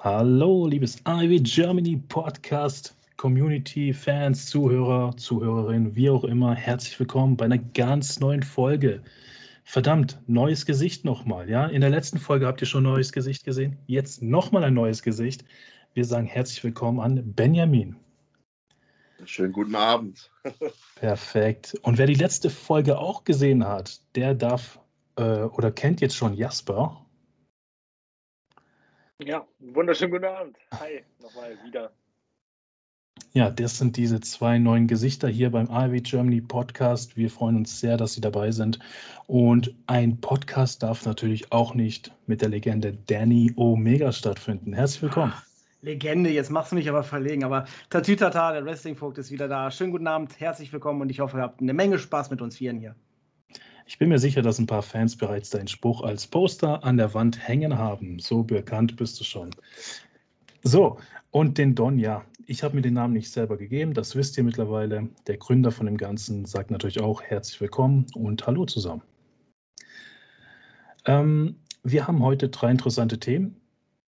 Hallo, liebes Ivy Germany Podcast, Community, Fans, Zuhörer, Zuhörerinnen, wie auch immer. Herzlich willkommen bei einer ganz neuen Folge. Verdammt, neues Gesicht nochmal. Ja, in der letzten Folge habt ihr schon ein neues Gesicht gesehen. Jetzt nochmal ein neues Gesicht. Wir sagen herzlich willkommen an Benjamin. Schönen guten Abend. Perfekt. Und wer die letzte Folge auch gesehen hat, der darf äh, oder kennt jetzt schon Jasper. Ja, wunderschönen guten Abend. Hi, nochmal wieder. Ja, das sind diese zwei neuen Gesichter hier beim ARW Germany Podcast. Wir freuen uns sehr, dass Sie dabei sind. Und ein Podcast darf natürlich auch nicht mit der Legende Danny Omega stattfinden. Herzlich willkommen. Ach, Legende, jetzt machst du mich aber verlegen. Aber Tatütata, der Wrestling-Vogt ist wieder da. Schönen guten Abend, herzlich willkommen und ich hoffe, ihr habt eine Menge Spaß mit uns Vieren hier. Ich bin mir sicher, dass ein paar Fans bereits deinen Spruch als Poster an der Wand hängen haben. So bekannt bist du schon. So, und den Don, ja, ich habe mir den Namen nicht selber gegeben, das wisst ihr mittlerweile. Der Gründer von dem Ganzen sagt natürlich auch herzlich willkommen und hallo zusammen. Ähm, wir haben heute drei interessante Themen.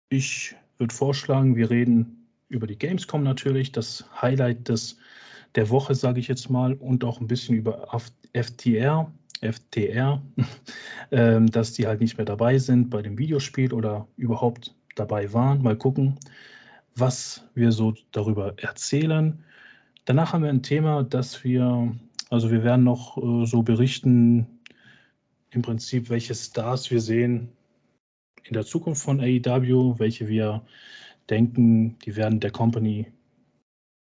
Ich würde vorschlagen, wir reden über die Gamescom natürlich, das Highlight des, der Woche, sage ich jetzt mal, und auch ein bisschen über FTR, FTR, ähm, dass die halt nicht mehr dabei sind bei dem Videospiel oder überhaupt dabei waren. Mal gucken, was wir so darüber erzählen. Danach haben wir ein Thema, dass wir, also wir werden noch äh, so berichten, im Prinzip, welche Stars wir sehen in der Zukunft von AEW, welche wir denken, die werden der Company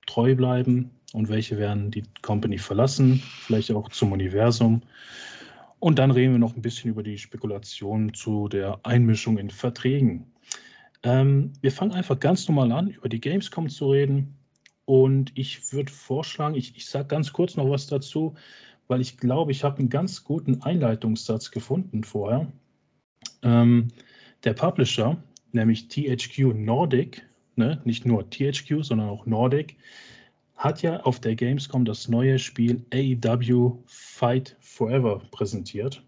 treu bleiben und welche werden die Company verlassen, vielleicht auch zum Universum. Und dann reden wir noch ein bisschen über die Spekulation zu der Einmischung in Verträgen. Ähm, wir fangen einfach ganz normal an, über die Gamescom zu reden. Und ich würde vorschlagen, ich, ich sage ganz kurz noch was dazu, weil ich glaube, ich habe einen ganz guten Einleitungssatz gefunden vorher. Ähm, der Publisher, nämlich THQ Nordic, ne, nicht nur THQ, sondern auch Nordic, hat ja auf der Gamescom das neue Spiel AEW Fight Forever präsentiert.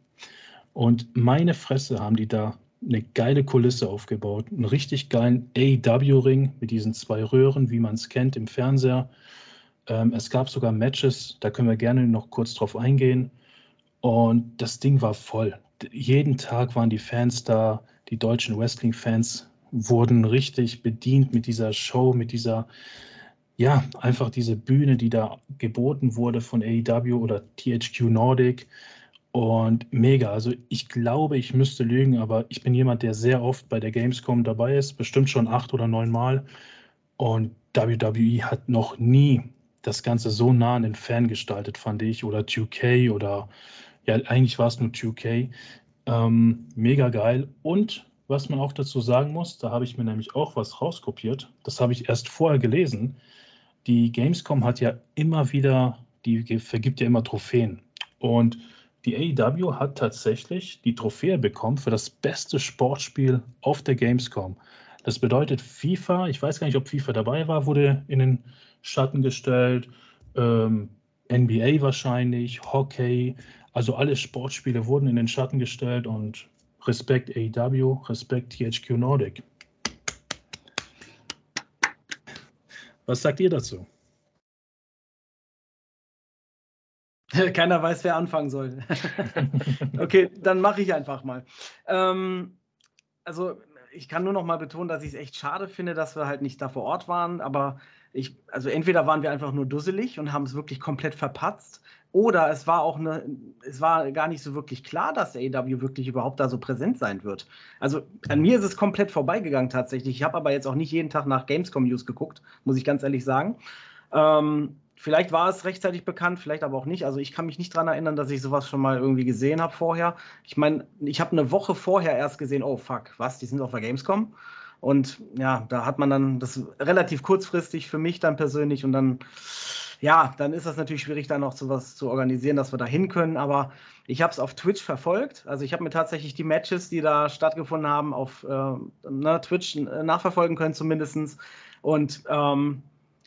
Und meine Fresse haben die da eine geile Kulisse aufgebaut. Einen richtig geilen AEW-Ring mit diesen zwei Röhren, wie man es kennt im Fernseher. Ähm, es gab sogar Matches, da können wir gerne noch kurz drauf eingehen. Und das Ding war voll. Jeden Tag waren die Fans da, die deutschen Wrestling-Fans wurden richtig bedient mit dieser Show, mit dieser ja, einfach diese Bühne, die da geboten wurde von AEW oder THQ Nordic. Und mega. Also ich glaube, ich müsste lügen, aber ich bin jemand, der sehr oft bei der Gamescom dabei ist, bestimmt schon acht oder neun Mal. Und WWE hat noch nie das Ganze so nah an den Fan gestaltet, fand ich. Oder 2K oder ja, eigentlich war es nur 2K. Ähm, mega geil. Und was man auch dazu sagen muss, da habe ich mir nämlich auch was rauskopiert. Das habe ich erst vorher gelesen die Gamescom hat ja immer wieder, die vergibt ja immer Trophäen. Und die AEW hat tatsächlich die Trophäe bekommen für das beste Sportspiel auf der Gamescom. Das bedeutet, FIFA, ich weiß gar nicht, ob FIFA dabei war, wurde in den Schatten gestellt. Ähm, NBA wahrscheinlich, Hockey, also alle Sportspiele wurden in den Schatten gestellt und Respekt AEW, Respekt THQ Nordic. Was sagt ihr dazu? Keiner weiß, wer anfangen soll. okay, dann mache ich einfach mal. Ähm, also ich kann nur noch mal betonen, dass ich es echt schade finde, dass wir halt nicht da vor Ort waren. Aber ich, also entweder waren wir einfach nur dusselig und haben es wirklich komplett verpatzt, oder es war auch eine, es war gar nicht so wirklich klar, dass AEW wirklich überhaupt da so präsent sein wird. Also an mir ist es komplett vorbeigegangen tatsächlich. Ich habe aber jetzt auch nicht jeden Tag nach Gamescom News geguckt, muss ich ganz ehrlich sagen. Ähm, vielleicht war es rechtzeitig bekannt, vielleicht aber auch nicht. Also ich kann mich nicht daran erinnern, dass ich sowas schon mal irgendwie gesehen habe vorher. Ich meine, ich habe eine Woche vorher erst gesehen, oh fuck, was, die sind auf der Gamescom. Und ja, da hat man dann das relativ kurzfristig für mich dann persönlich und dann ja, dann ist das natürlich schwierig, da noch sowas zu organisieren, dass wir da hin können. Aber ich habe es auf Twitch verfolgt. Also ich habe mir tatsächlich die Matches, die da stattgefunden haben, auf äh, ne, Twitch äh, nachverfolgen können zumindest. Und ähm,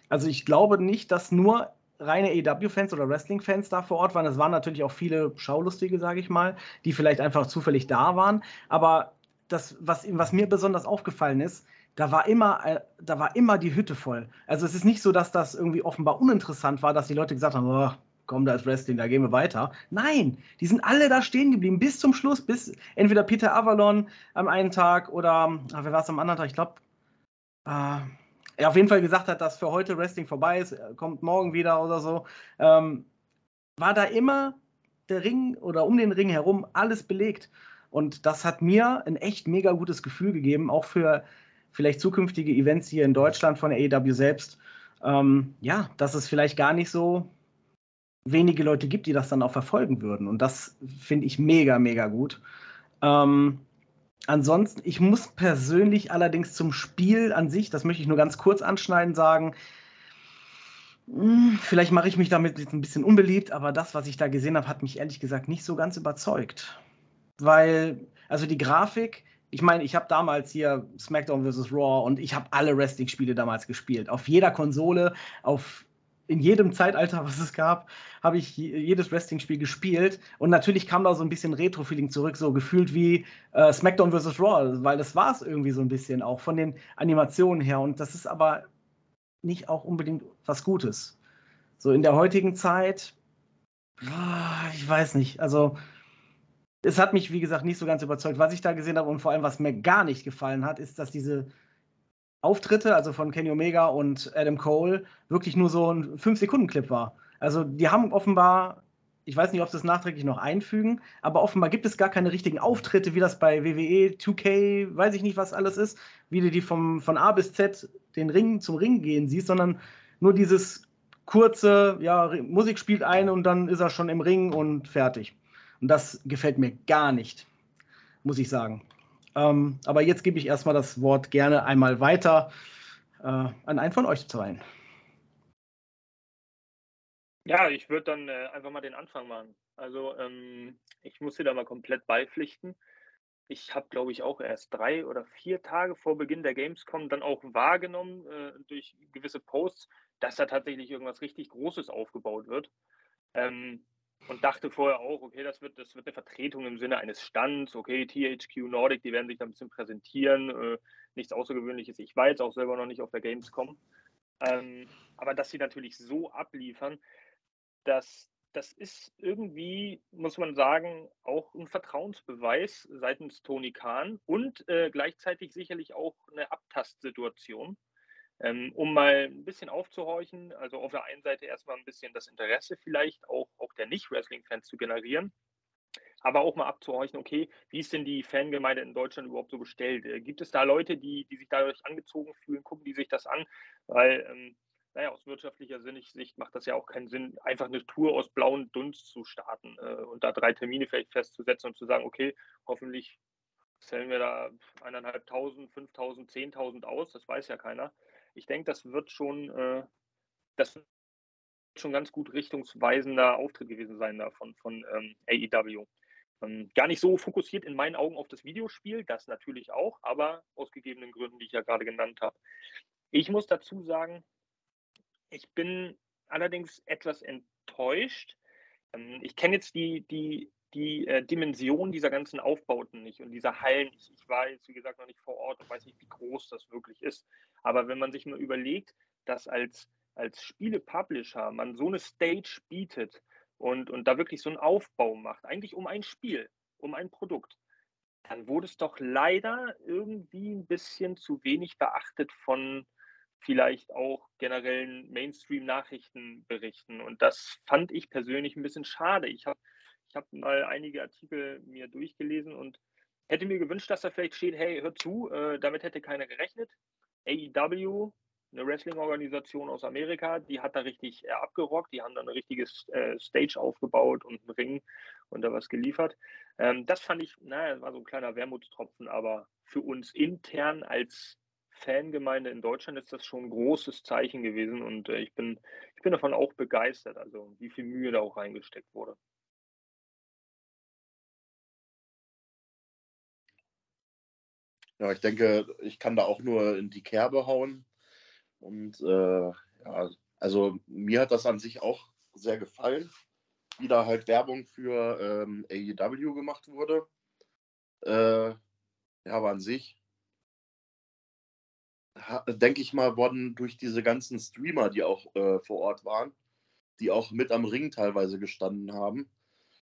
also ich glaube nicht, dass nur reine EW-Fans oder Wrestling-Fans da vor Ort waren. Es waren natürlich auch viele Schaulustige, sage ich mal, die vielleicht einfach zufällig da waren. Aber das, was, was mir besonders aufgefallen ist, da war immer, äh, da war immer die Hütte voll. Also es ist nicht so, dass das irgendwie offenbar uninteressant war, dass die Leute gesagt haben, oh, komm, da ist Wrestling, da gehen wir weiter. Nein, die sind alle da stehen geblieben, bis zum Schluss, bis entweder Peter Avalon am einen Tag oder, ach, wer war es am anderen Tag? Ich glaube, äh, er auf jeden Fall gesagt hat, dass für heute Wrestling vorbei ist, kommt morgen wieder oder so. Ähm, war da immer der Ring oder um den Ring herum alles belegt. Und das hat mir ein echt mega gutes Gefühl gegeben, auch für vielleicht zukünftige Events hier in Deutschland von der AEW selbst. Ähm, ja, dass es vielleicht gar nicht so wenige Leute gibt, die das dann auch verfolgen würden. Und das finde ich mega, mega gut. Ähm, ansonsten, ich muss persönlich allerdings zum Spiel an sich, das möchte ich nur ganz kurz anschneiden, sagen, hm, Vielleicht mache ich mich damit jetzt ein bisschen unbeliebt, aber das, was ich da gesehen habe, hat mich ehrlich gesagt nicht so ganz überzeugt. Weil, also die Grafik, ich meine, ich habe damals hier SmackDown vs. Raw und ich habe alle Wrestling-Spiele damals gespielt. Auf jeder Konsole, auf in jedem Zeitalter, was es gab, habe ich jedes Wrestling-Spiel gespielt. Und natürlich kam da so ein bisschen Retro-Feeling zurück, so gefühlt wie äh, SmackDown vs. Raw, weil das war es irgendwie so ein bisschen auch von den Animationen her. Und das ist aber nicht auch unbedingt was Gutes. So in der heutigen Zeit, ich weiß nicht, also es hat mich, wie gesagt, nicht so ganz überzeugt. Was ich da gesehen habe und vor allem, was mir gar nicht gefallen hat, ist, dass diese Auftritte, also von Kenny Omega und Adam Cole, wirklich nur so ein 5-Sekunden-Clip war. Also die haben offenbar, ich weiß nicht, ob sie es nachträglich noch einfügen, aber offenbar gibt es gar keine richtigen Auftritte, wie das bei WWE, 2K, weiß ich nicht, was alles ist, wie du die vom, von A bis Z den Ring zum Ring gehen siehst, sondern nur dieses kurze, ja, Musik spielt ein und dann ist er schon im Ring und fertig. Und das gefällt mir gar nicht, muss ich sagen. Ähm, aber jetzt gebe ich erstmal das Wort gerne einmal weiter äh, an einen von euch zwei. Ja, ich würde dann äh, einfach mal den Anfang machen. Also ähm, ich muss dir da mal komplett beipflichten. Ich habe, glaube ich, auch erst drei oder vier Tage vor Beginn der Gamescom dann auch wahrgenommen äh, durch gewisse Posts, dass da tatsächlich irgendwas richtig Großes aufgebaut wird. Ähm, und dachte vorher auch, okay, das wird, das wird eine Vertretung im Sinne eines Stands, okay, THQ Nordic, die werden sich da ein bisschen präsentieren, äh, nichts Außergewöhnliches. Ich war jetzt auch selber noch nicht auf der Gamescom. Ähm, aber dass sie natürlich so abliefern, dass das ist irgendwie, muss man sagen, auch ein Vertrauensbeweis seitens Tony Khan und äh, gleichzeitig sicherlich auch eine Abtastsituation ähm, um mal ein bisschen aufzuhorchen, also auf der einen Seite erstmal ein bisschen das Interesse vielleicht auch, auch der Nicht-Wrestling-Fans zu generieren, aber auch mal abzuhorchen, okay, wie ist denn die Fangemeinde in Deutschland überhaupt so gestellt? Äh, gibt es da Leute, die, die sich dadurch angezogen fühlen, gucken die sich das an? Weil, ähm, naja, aus wirtschaftlicher Sicht macht das ja auch keinen Sinn, einfach eine Tour aus blauem Dunst zu starten äh, und da drei Termine vielleicht festzusetzen und zu sagen, okay, hoffentlich zählen wir da eineinhalbtausend, fünftausend, zehntausend aus, das weiß ja keiner ich denke, das wird schon, äh, das wird schon ganz gut richtungsweisender Auftritt gewesen sein da von, von ähm, AEW. Ähm, gar nicht so fokussiert in meinen Augen auf das Videospiel, das natürlich auch, aber aus gegebenen Gründen, die ich ja gerade genannt habe. Ich muss dazu sagen, ich bin allerdings etwas enttäuscht. Ähm, ich kenne jetzt die, die, die äh, Dimension dieser ganzen Aufbauten nicht und dieser Hallen. Ich, ich war jetzt, wie gesagt, noch nicht vor Ort und weiß nicht, wie groß das wirklich ist. Aber wenn man sich mal überlegt, dass als, als Spiele-Publisher man so eine Stage bietet und, und da wirklich so einen Aufbau macht, eigentlich um ein Spiel, um ein Produkt, dann wurde es doch leider irgendwie ein bisschen zu wenig beachtet von vielleicht auch generellen Mainstream-Nachrichtenberichten. Und das fand ich persönlich ein bisschen schade. Ich habe ich hab mal einige Artikel mir durchgelesen und hätte mir gewünscht, dass da vielleicht steht, hey, hör zu, äh, damit hätte keiner gerechnet. AEW, eine Wrestling-Organisation aus Amerika, die hat da richtig äh, abgerockt. Die haben da eine richtige äh, Stage aufgebaut und einen Ring und da was geliefert. Ähm, das fand ich, naja, war so ein kleiner Wermutstropfen, aber für uns intern als Fangemeinde in Deutschland ist das schon ein großes Zeichen gewesen und äh, ich, bin, ich bin davon auch begeistert, also wie viel Mühe da auch reingesteckt wurde. Ja, ich denke, ich kann da auch nur in die Kerbe hauen. Und äh, ja, also mir hat das an sich auch sehr gefallen, wie da halt Werbung für ähm, AEW gemacht wurde. Äh, ja, aber an sich, denke ich mal, wurden durch diese ganzen Streamer, die auch äh, vor Ort waren, die auch mit am Ring teilweise gestanden haben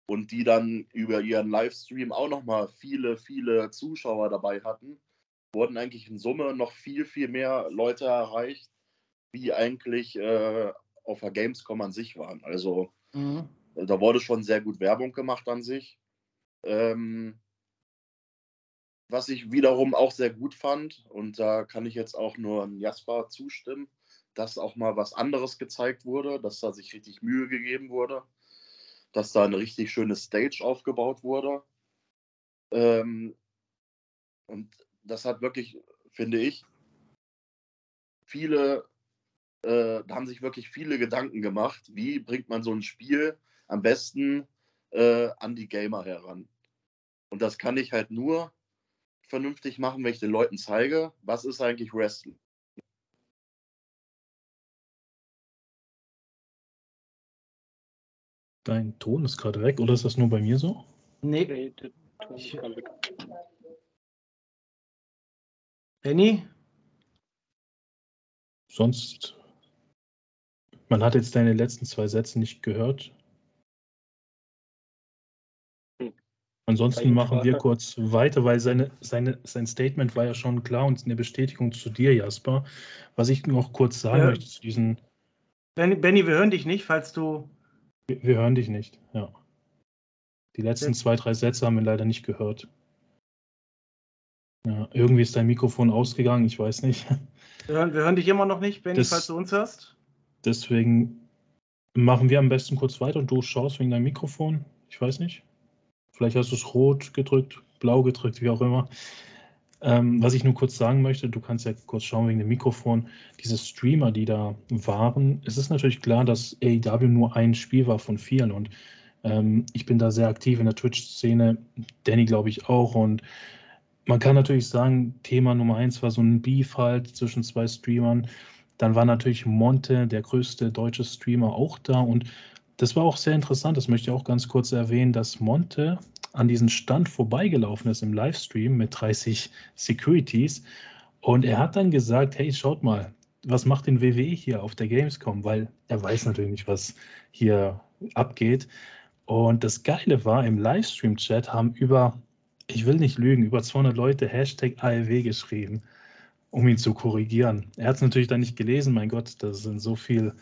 und die dann über ihren Livestream auch nochmal viele, viele Zuschauer dabei hatten, wurden eigentlich in Summe noch viel, viel mehr Leute erreicht, wie eigentlich äh, auf der Gamescom an sich waren. Also mhm. da wurde schon sehr gut Werbung gemacht an sich. Ähm, was ich wiederum auch sehr gut fand, und da kann ich jetzt auch nur an Jasper zustimmen, dass auch mal was anderes gezeigt wurde, dass da sich richtig Mühe gegeben wurde, dass da eine richtig schöne Stage aufgebaut wurde. Ähm, und das hat wirklich, finde ich, viele, äh, da haben sich wirklich viele Gedanken gemacht, wie bringt man so ein Spiel am besten äh, an die Gamer heran. Und das kann ich halt nur vernünftig machen, wenn ich den Leuten zeige, was ist eigentlich Wrestling. Dein Ton ist gerade weg, oder ist das nur bei mir so? Nee. nee der Ton ist gerade weg. Benny? Sonst, man hat jetzt deine letzten zwei Sätze nicht gehört. Ansonsten machen wir kurz weiter, weil seine, seine, sein Statement war ja schon klar und eine Bestätigung zu dir, Jasper. Was ich noch kurz sagen ja. möchte zu diesen. Benny, Benny, wir hören dich nicht, falls du. Wir, wir hören dich nicht, ja. Die letzten zwei, drei Sätze haben wir leider nicht gehört. Ja, irgendwie ist dein Mikrofon ausgegangen, ich weiß nicht. Wir hören, wir hören dich immer noch nicht, Benny, das, falls du uns hörst. Deswegen machen wir am besten kurz weiter und du schaust wegen deinem Mikrofon. Ich weiß nicht. Vielleicht hast du es rot gedrückt, blau gedrückt, wie auch immer. Ähm, was ich nur kurz sagen möchte, du kannst ja kurz schauen wegen dem Mikrofon, diese Streamer, die da waren, es ist natürlich klar, dass AEW nur ein Spiel war von vielen und ähm, ich bin da sehr aktiv in der Twitch-Szene, Danny glaube ich auch und man kann natürlich sagen, Thema Nummer eins war so ein Beef halt zwischen zwei Streamern. Dann war natürlich Monte, der größte deutsche Streamer, auch da und das war auch sehr interessant, das möchte ich auch ganz kurz erwähnen, dass Monte an diesen Stand vorbeigelaufen ist im Livestream mit 30 Securities und er hat dann gesagt, hey, schaut mal, was macht den WWE hier auf der Gamescom, weil er weiß natürlich nicht, was hier abgeht. Und das Geile war, im Livestream-Chat haben über, ich will nicht lügen, über 200 Leute Hashtag ALW geschrieben, um ihn zu korrigieren. Er hat es natürlich dann nicht gelesen, mein Gott, das sind so viele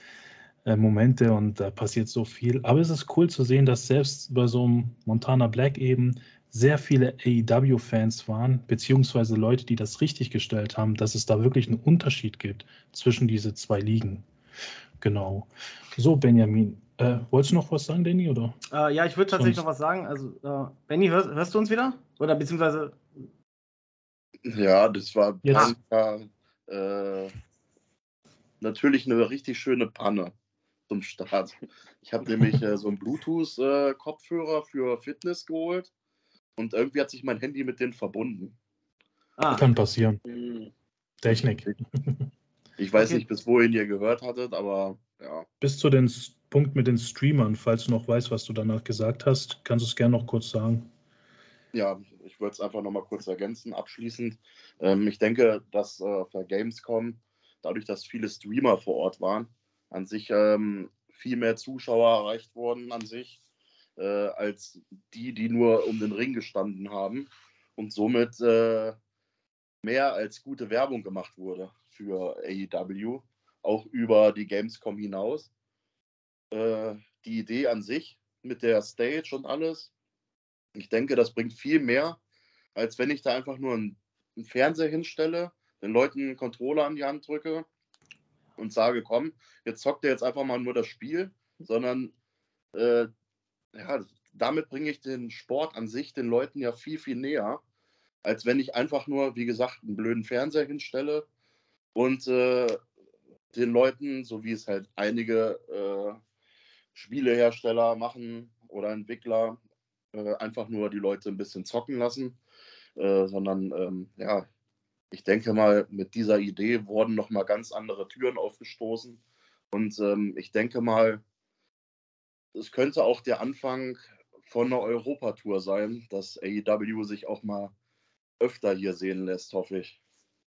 äh, Momente und da passiert so viel. Aber es ist cool zu sehen, dass selbst bei so einem Montana Black eben sehr viele AEW-Fans waren, beziehungsweise Leute, die das richtig gestellt haben, dass es da wirklich einen Unterschied gibt zwischen diese zwei Ligen. Genau. So, Benjamin, äh, wolltest du noch was sagen, Danny? Oder? Äh, ja, ich würde tatsächlich noch was sagen. Also, äh, Benny, hörst, hörst, du uns wieder? Oder beziehungsweise. Ja, das war Jetzt. Äh, natürlich eine richtig schöne Panne zum Start. Ich habe nämlich äh, so einen Bluetooth-Kopfhörer äh, für Fitness geholt und irgendwie hat sich mein Handy mit denen verbunden. Ah. Kann passieren. Mhm. Technik. Ich weiß okay. nicht, bis wohin ihr gehört hattet, aber ja. Bis zu dem Punkt mit den Streamern, falls du noch weißt, was du danach gesagt hast, kannst du es gerne noch kurz sagen. Ja, ich würde es einfach noch mal kurz ergänzen, abschließend. Ähm, ich denke, dass äh, der Gamescom, dadurch, dass viele Streamer vor Ort waren, an sich ähm, viel mehr Zuschauer erreicht wurden an sich, äh, als die, die nur um den Ring gestanden haben und somit äh, mehr als gute Werbung gemacht wurde für AEW, auch über die Gamescom hinaus. Äh, die Idee an sich mit der Stage und alles, ich denke, das bringt viel mehr, als wenn ich da einfach nur einen, einen Fernseher hinstelle, den Leuten einen Controller an die Hand drücke und sage, komm, jetzt zockt ihr jetzt einfach mal nur das Spiel, sondern äh, ja, damit bringe ich den Sport an sich den Leuten ja viel, viel näher, als wenn ich einfach nur, wie gesagt, einen blöden Fernseher hinstelle und äh, den Leuten, so wie es halt einige äh, Spielehersteller machen oder Entwickler, äh, einfach nur die Leute ein bisschen zocken lassen, äh, sondern ähm, ja, ich denke mal, mit dieser Idee wurden nochmal ganz andere Türen aufgestoßen. Und ähm, ich denke mal, es könnte auch der Anfang von einer Europatour sein, dass AEW sich auch mal öfter hier sehen lässt, hoffe ich.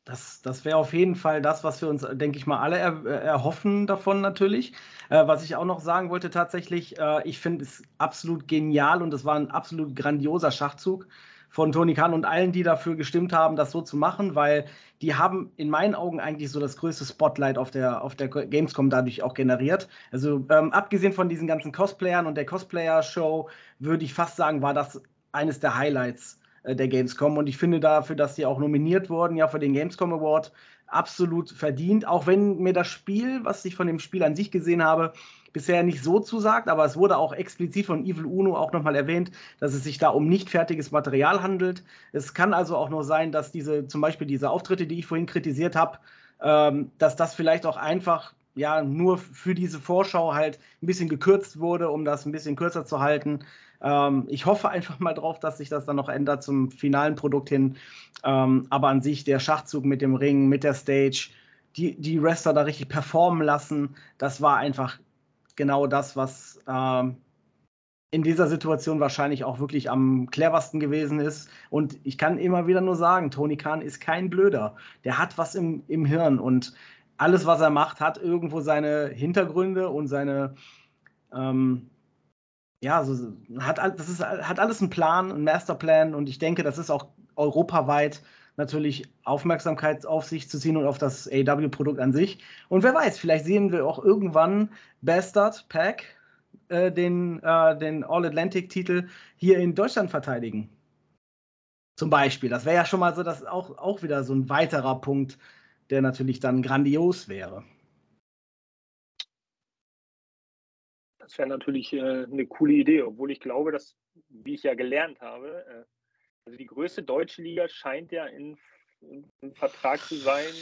Das, das wäre auf jeden Fall das, was wir uns, denke ich mal, alle er, erhoffen davon natürlich. Äh, was ich auch noch sagen wollte tatsächlich, äh, ich finde es absolut genial und es war ein absolut grandioser Schachzug von Tony Khan und allen, die dafür gestimmt haben, das so zu machen, weil die haben in meinen Augen eigentlich so das größte Spotlight auf der, auf der Gamescom dadurch auch generiert. Also ähm, abgesehen von diesen ganzen Cosplayern und der Cosplayer-Show, würde ich fast sagen, war das eines der Highlights äh, der Gamescom. Und ich finde dafür, dass sie auch nominiert wurden, ja, für den Gamescom Award, absolut verdient. Auch wenn mir das Spiel, was ich von dem Spiel an sich gesehen habe, bisher nicht so zusagt, aber es wurde auch explizit von Evil Uno auch nochmal erwähnt, dass es sich da um nicht fertiges Material handelt. Es kann also auch nur sein, dass diese, zum Beispiel diese Auftritte, die ich vorhin kritisiert habe, ähm, dass das vielleicht auch einfach ja nur für diese Vorschau halt ein bisschen gekürzt wurde, um das ein bisschen kürzer zu halten. Ähm, ich hoffe einfach mal drauf, dass sich das dann noch ändert zum finalen Produkt hin. Ähm, aber an sich der Schachzug mit dem Ring, mit der Stage, die, die Wrestler da richtig performen lassen, das war einfach genau das, was ähm, in dieser Situation wahrscheinlich auch wirklich am cleversten gewesen ist. Und ich kann immer wieder nur sagen, Tony Khan ist kein Blöder. Der hat was im, im Hirn und alles, was er macht, hat irgendwo seine Hintergründe und seine, ähm, ja, so, hat, das ist, hat alles einen Plan, einen Masterplan und ich denke, das ist auch europaweit natürlich Aufmerksamkeit auf sich zu ziehen und auf das AW-Produkt an sich. Und wer weiß, vielleicht sehen wir auch irgendwann Bastard Pack äh, den, äh, den All-Atlantic-Titel hier in Deutschland verteidigen. Zum Beispiel. Das wäre ja schon mal so, dass auch, auch wieder so ein weiterer Punkt, der natürlich dann grandios wäre. Das wäre natürlich äh, eine coole Idee, obwohl ich glaube, dass, wie ich ja gelernt habe, äh, also die größte deutsche Liga scheint ja in, in, in Vertrag zu sein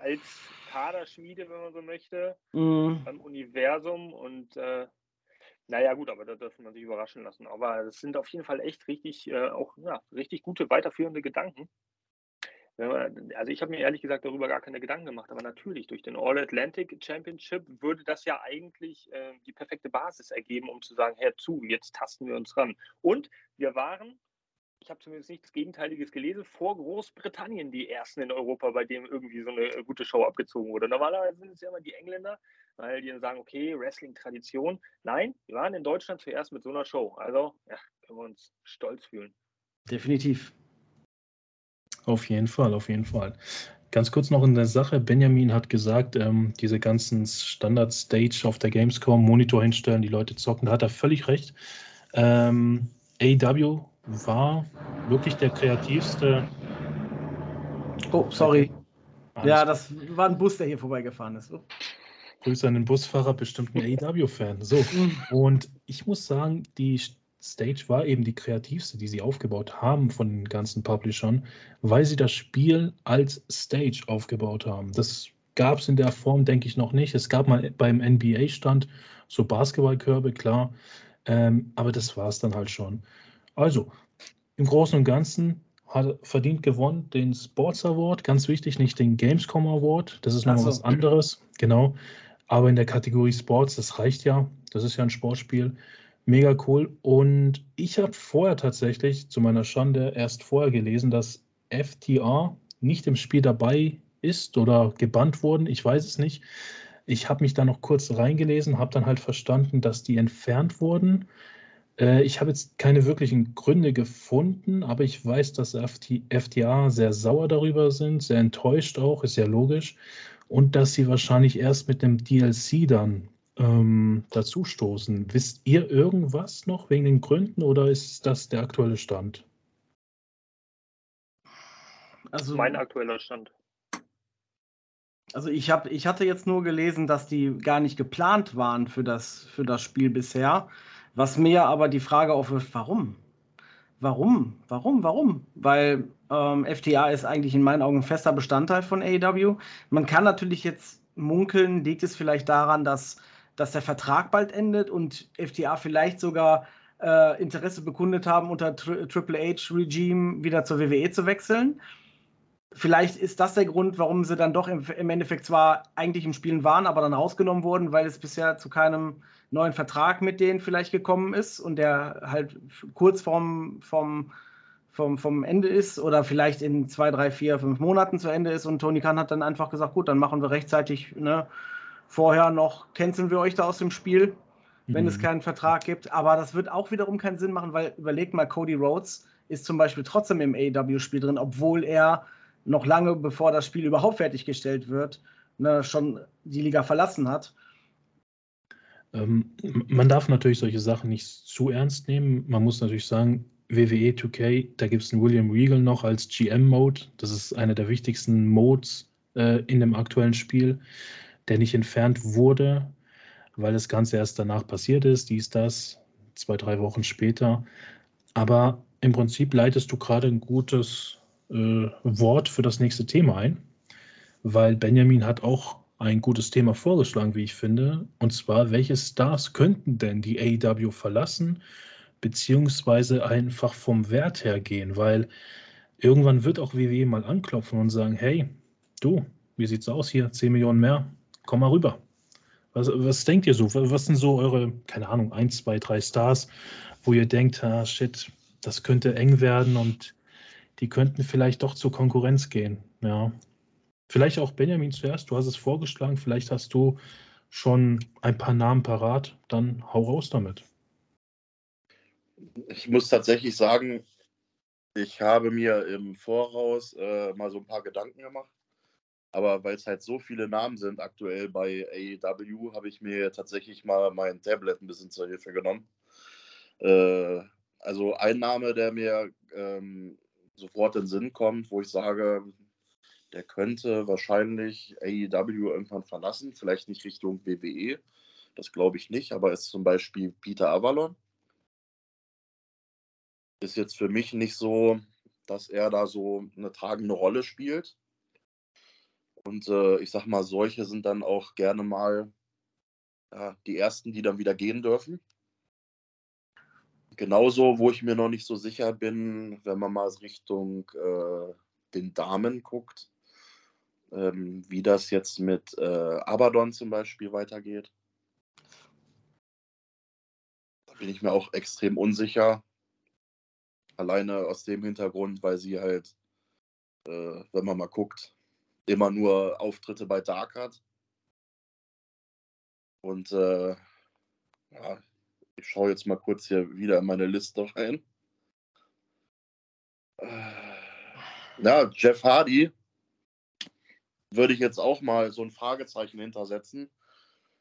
äh, als Kaderschmiede, wenn man so möchte, mhm. beim Universum und äh, naja, gut, aber da dürfen wir sich überraschen lassen. Aber es sind auf jeden Fall echt richtig, äh, auch ja, richtig gute, weiterführende Gedanken. Also ich habe mir ehrlich gesagt darüber gar keine Gedanken gemacht, aber natürlich durch den All-Atlantic Championship würde das ja eigentlich äh, die perfekte Basis ergeben, um zu sagen, herzu, jetzt tasten wir uns ran. Und wir waren, ich habe zumindest nichts Gegenteiliges gelesen, vor Großbritannien die ersten in Europa, bei dem irgendwie so eine gute Show abgezogen wurde. Normalerweise sind es ja immer die Engländer, weil die dann sagen, okay, Wrestling-Tradition. Nein, wir waren in Deutschland zuerst mit so einer Show. Also, ja, können wir uns stolz fühlen. Definitiv. Auf jeden Fall, auf jeden Fall. Ganz kurz noch in der Sache, Benjamin hat gesagt, ähm, diese ganzen Standard-Stage auf der Gamescom, Monitor hinstellen, die Leute zocken, da hat er völlig recht. Ähm, AW war wirklich der kreativste. Oh, sorry. Ja, das war ein Bus, der hier vorbeigefahren ist. Oh. Grüße an den Busfahrer, bestimmt ein AW-Fan. So, mhm. und ich muss sagen, die Stage war eben die kreativste, die sie aufgebaut haben von den ganzen Publishern, weil sie das Spiel als Stage aufgebaut haben. Das gab es in der Form, denke ich, noch nicht. Es gab mal beim NBA-Stand so Basketballkörbe, klar, ähm, aber das war es dann halt schon. Also, im Großen und Ganzen hat verdient gewonnen den Sports Award, ganz wichtig, nicht den Gamescom Award, das ist nochmal so. was anderes, genau. Aber in der Kategorie Sports, das reicht ja, das ist ja ein Sportspiel. Mega cool. Und ich habe vorher tatsächlich, zu meiner Schande, erst vorher gelesen, dass FTR nicht im Spiel dabei ist oder gebannt wurden. Ich weiß es nicht. Ich habe mich da noch kurz reingelesen, habe dann halt verstanden, dass die entfernt wurden. Äh, ich habe jetzt keine wirklichen Gründe gefunden, aber ich weiß, dass FT, FTA sehr sauer darüber sind, sehr enttäuscht auch, ist ja logisch. Und dass sie wahrscheinlich erst mit dem DLC dann ähm, dazustoßen. Wisst ihr irgendwas noch wegen den Gründen oder ist das der aktuelle Stand? Also mein aktueller Stand. Also ich habe, ich hatte jetzt nur gelesen, dass die gar nicht geplant waren für das, für das Spiel bisher. Was mir aber die Frage aufwirft, warum? Warum? Warum? Warum? Weil ähm, FTA ist eigentlich in meinen Augen ein fester Bestandteil von AEW. Man kann natürlich jetzt munkeln, liegt es vielleicht daran, dass dass der Vertrag bald endet und FTA vielleicht sogar äh, Interesse bekundet haben, unter Tri Triple H-Regime wieder zur WWE zu wechseln. Vielleicht ist das der Grund, warum sie dann doch im, im, Endeffekt zwar eigentlich im Spielen waren, aber dann rausgenommen wurden, weil es bisher zu keinem neuen Vertrag mit denen vielleicht gekommen ist und der halt kurz vorm, vorm, vom, vom Ende ist oder vielleicht in zwei, drei, vier, fünf Monaten zu Ende ist. Und Tony Khan hat dann einfach gesagt, gut, dann machen wir rechtzeitig ne, vorher noch, canceln wir euch da aus dem Spiel, wenn mhm. es keinen Vertrag gibt. Aber das wird auch wiederum keinen Sinn machen, weil überlegt mal, Cody Rhodes ist zum Beispiel trotzdem im AEW-Spiel drin, obwohl er noch lange bevor das Spiel überhaupt fertiggestellt wird, ne, schon die Liga verlassen hat. Ähm, man darf natürlich solche Sachen nicht zu ernst nehmen. Man muss natürlich sagen, WWE 2K, da gibt es einen William Regal noch als GM-Mode. Das ist einer der wichtigsten Modes äh, in dem aktuellen Spiel, der nicht entfernt wurde, weil das Ganze erst danach passiert ist. Dies, das, zwei, drei Wochen später. Aber im Prinzip leitest du gerade ein gutes äh, Wort für das nächste Thema ein, weil Benjamin hat auch ein gutes Thema vorgeschlagen, wie ich finde. Und zwar, welche Stars könnten denn die AEW verlassen, beziehungsweise einfach vom Wert her gehen? Weil irgendwann wird auch WWE mal anklopfen und sagen, hey, du, wie sieht's aus hier? 10 Millionen mehr, komm mal rüber. Was, was denkt ihr so? Was sind so eure, keine Ahnung, 1, 2, 3 Stars, wo ihr denkt, ah, shit, das könnte eng werden und die könnten vielleicht doch zur Konkurrenz gehen. Ja. Vielleicht auch Benjamin zuerst, du hast es vorgeschlagen, vielleicht hast du schon ein paar Namen parat, dann hau raus damit. Ich muss tatsächlich sagen, ich habe mir im Voraus äh, mal so ein paar Gedanken gemacht. Aber weil es halt so viele Namen sind aktuell bei AEW, habe ich mir tatsächlich mal mein Tablet ein bisschen zur Hilfe genommen. Äh, also ein Name, der mir ähm, sofort in den Sinn kommt, wo ich sage, der könnte wahrscheinlich AEW irgendwann verlassen, vielleicht nicht Richtung WWE, das glaube ich nicht, aber ist zum Beispiel Peter Avalon. Ist jetzt für mich nicht so, dass er da so eine tragende Rolle spielt. Und äh, ich sag mal, solche sind dann auch gerne mal ja, die ersten, die dann wieder gehen dürfen. Genauso, wo ich mir noch nicht so sicher bin, wenn man mal Richtung äh, den Damen guckt, ähm, wie das jetzt mit äh, Abaddon zum Beispiel weitergeht. Da bin ich mir auch extrem unsicher. Alleine aus dem Hintergrund, weil sie halt, äh, wenn man mal guckt, immer nur Auftritte bei Dark hat. Und äh, ja, ich schaue jetzt mal kurz hier wieder in meine Liste rein. Ja, Jeff Hardy würde ich jetzt auch mal so ein Fragezeichen hintersetzen.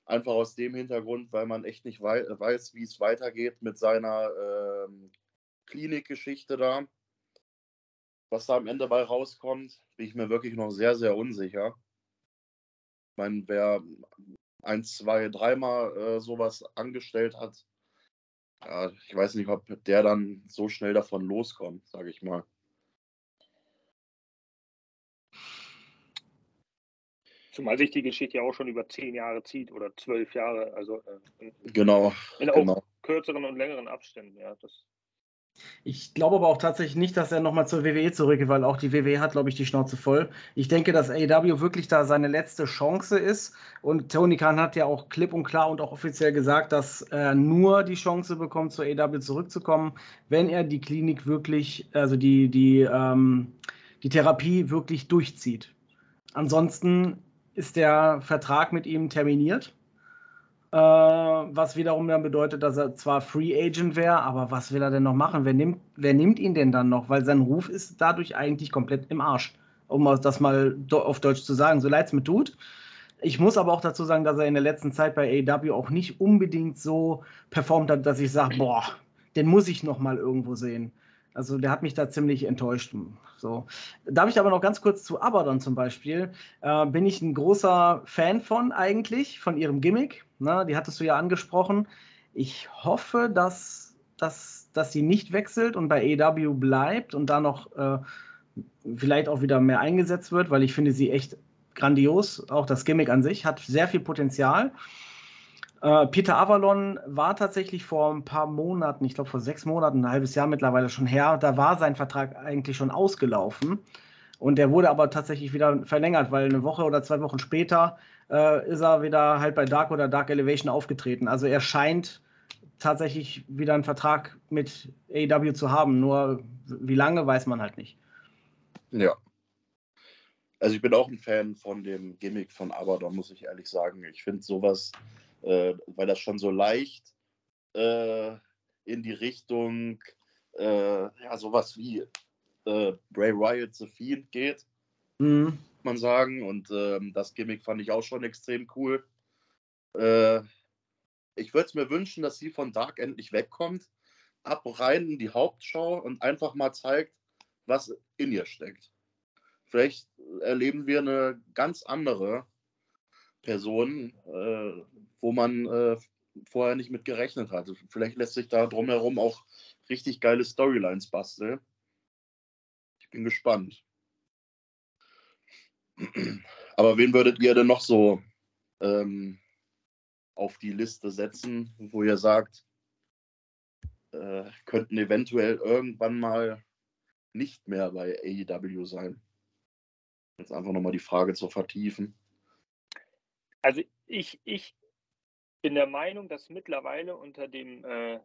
Einfach aus dem Hintergrund, weil man echt nicht wei weiß, wie es weitergeht mit seiner ähm, Klinikgeschichte da. Was da am Ende bei rauskommt, bin ich mir wirklich noch sehr, sehr unsicher. Ich meine, wer ein, zwei, dreimal äh, sowas angestellt hat, ja, ich weiß nicht, ob der dann so schnell davon loskommt, sage ich mal. Zumal sich die Geschichte ja auch schon über zehn Jahre zieht oder zwölf Jahre, also äh, in, genau, in genau. kürzeren und längeren Abständen, ja. Das ich glaube aber auch tatsächlich nicht, dass er nochmal zur WWE zurückgeht, weil auch die WWE hat, glaube ich, die Schnauze voll. Ich denke, dass AEW wirklich da seine letzte Chance ist. Und Tony Khan hat ja auch klipp und klar und auch offiziell gesagt, dass er nur die Chance bekommt, zur AEW zurückzukommen, wenn er die Klinik wirklich, also die, die, ähm, die Therapie wirklich durchzieht. Ansonsten ist der Vertrag mit ihm terminiert was wiederum dann bedeutet, dass er zwar Free Agent wäre, aber was will er denn noch machen? Wer nimmt, wer nimmt ihn denn dann noch? Weil sein Ruf ist dadurch eigentlich komplett im Arsch, um das mal auf Deutsch zu sagen, so leid es mir tut. Ich muss aber auch dazu sagen, dass er in der letzten Zeit bei AEW auch nicht unbedingt so performt hat, dass ich sage, boah, den muss ich noch mal irgendwo sehen. Also der hat mich da ziemlich enttäuscht. So. Darf ich aber noch ganz kurz zu Abaddon zum Beispiel. Äh, bin ich ein großer Fan von eigentlich, von ihrem Gimmick. Ne? Die hattest du ja angesprochen. Ich hoffe, dass, dass, dass sie nicht wechselt und bei EW bleibt und da noch äh, vielleicht auch wieder mehr eingesetzt wird, weil ich finde sie echt grandios. Auch das Gimmick an sich hat sehr viel Potenzial. Äh, Peter Avalon war tatsächlich vor ein paar Monaten, ich glaube vor sechs Monaten, ein halbes Jahr mittlerweile schon her, da war sein Vertrag eigentlich schon ausgelaufen. Und der wurde aber tatsächlich wieder verlängert, weil eine Woche oder zwei Wochen später äh, ist er wieder halt bei Dark oder Dark Elevation aufgetreten. Also er scheint tatsächlich wieder einen Vertrag mit AEW zu haben. Nur wie lange, weiß man halt nicht. Ja. Also ich bin auch ein Fan von dem Gimmick von Abaddon, muss ich ehrlich sagen. Ich finde sowas, äh, weil das schon so leicht äh, in die Richtung, äh, ja, sowas wie äh, Bray Wyatt The Fiend geht, mhm. man sagen. Und ähm, das Gimmick fand ich auch schon extrem cool. Äh, ich würde es mir wünschen, dass sie von Dark endlich wegkommt, ab rein in die Hauptschau und einfach mal zeigt, was in ihr steckt. Vielleicht erleben wir eine ganz andere Person, äh, wo man äh, vorher nicht mit gerechnet hatte. Vielleicht lässt sich da drumherum auch richtig geile Storylines basteln. Bin gespannt. Aber wen würdet ihr denn noch so ähm, auf die Liste setzen, wo ihr sagt, äh, könnten eventuell irgendwann mal nicht mehr bei AEW sein? Jetzt einfach nochmal die Frage zu vertiefen. Also ich, ich bin der Meinung, dass mittlerweile unter dem äh,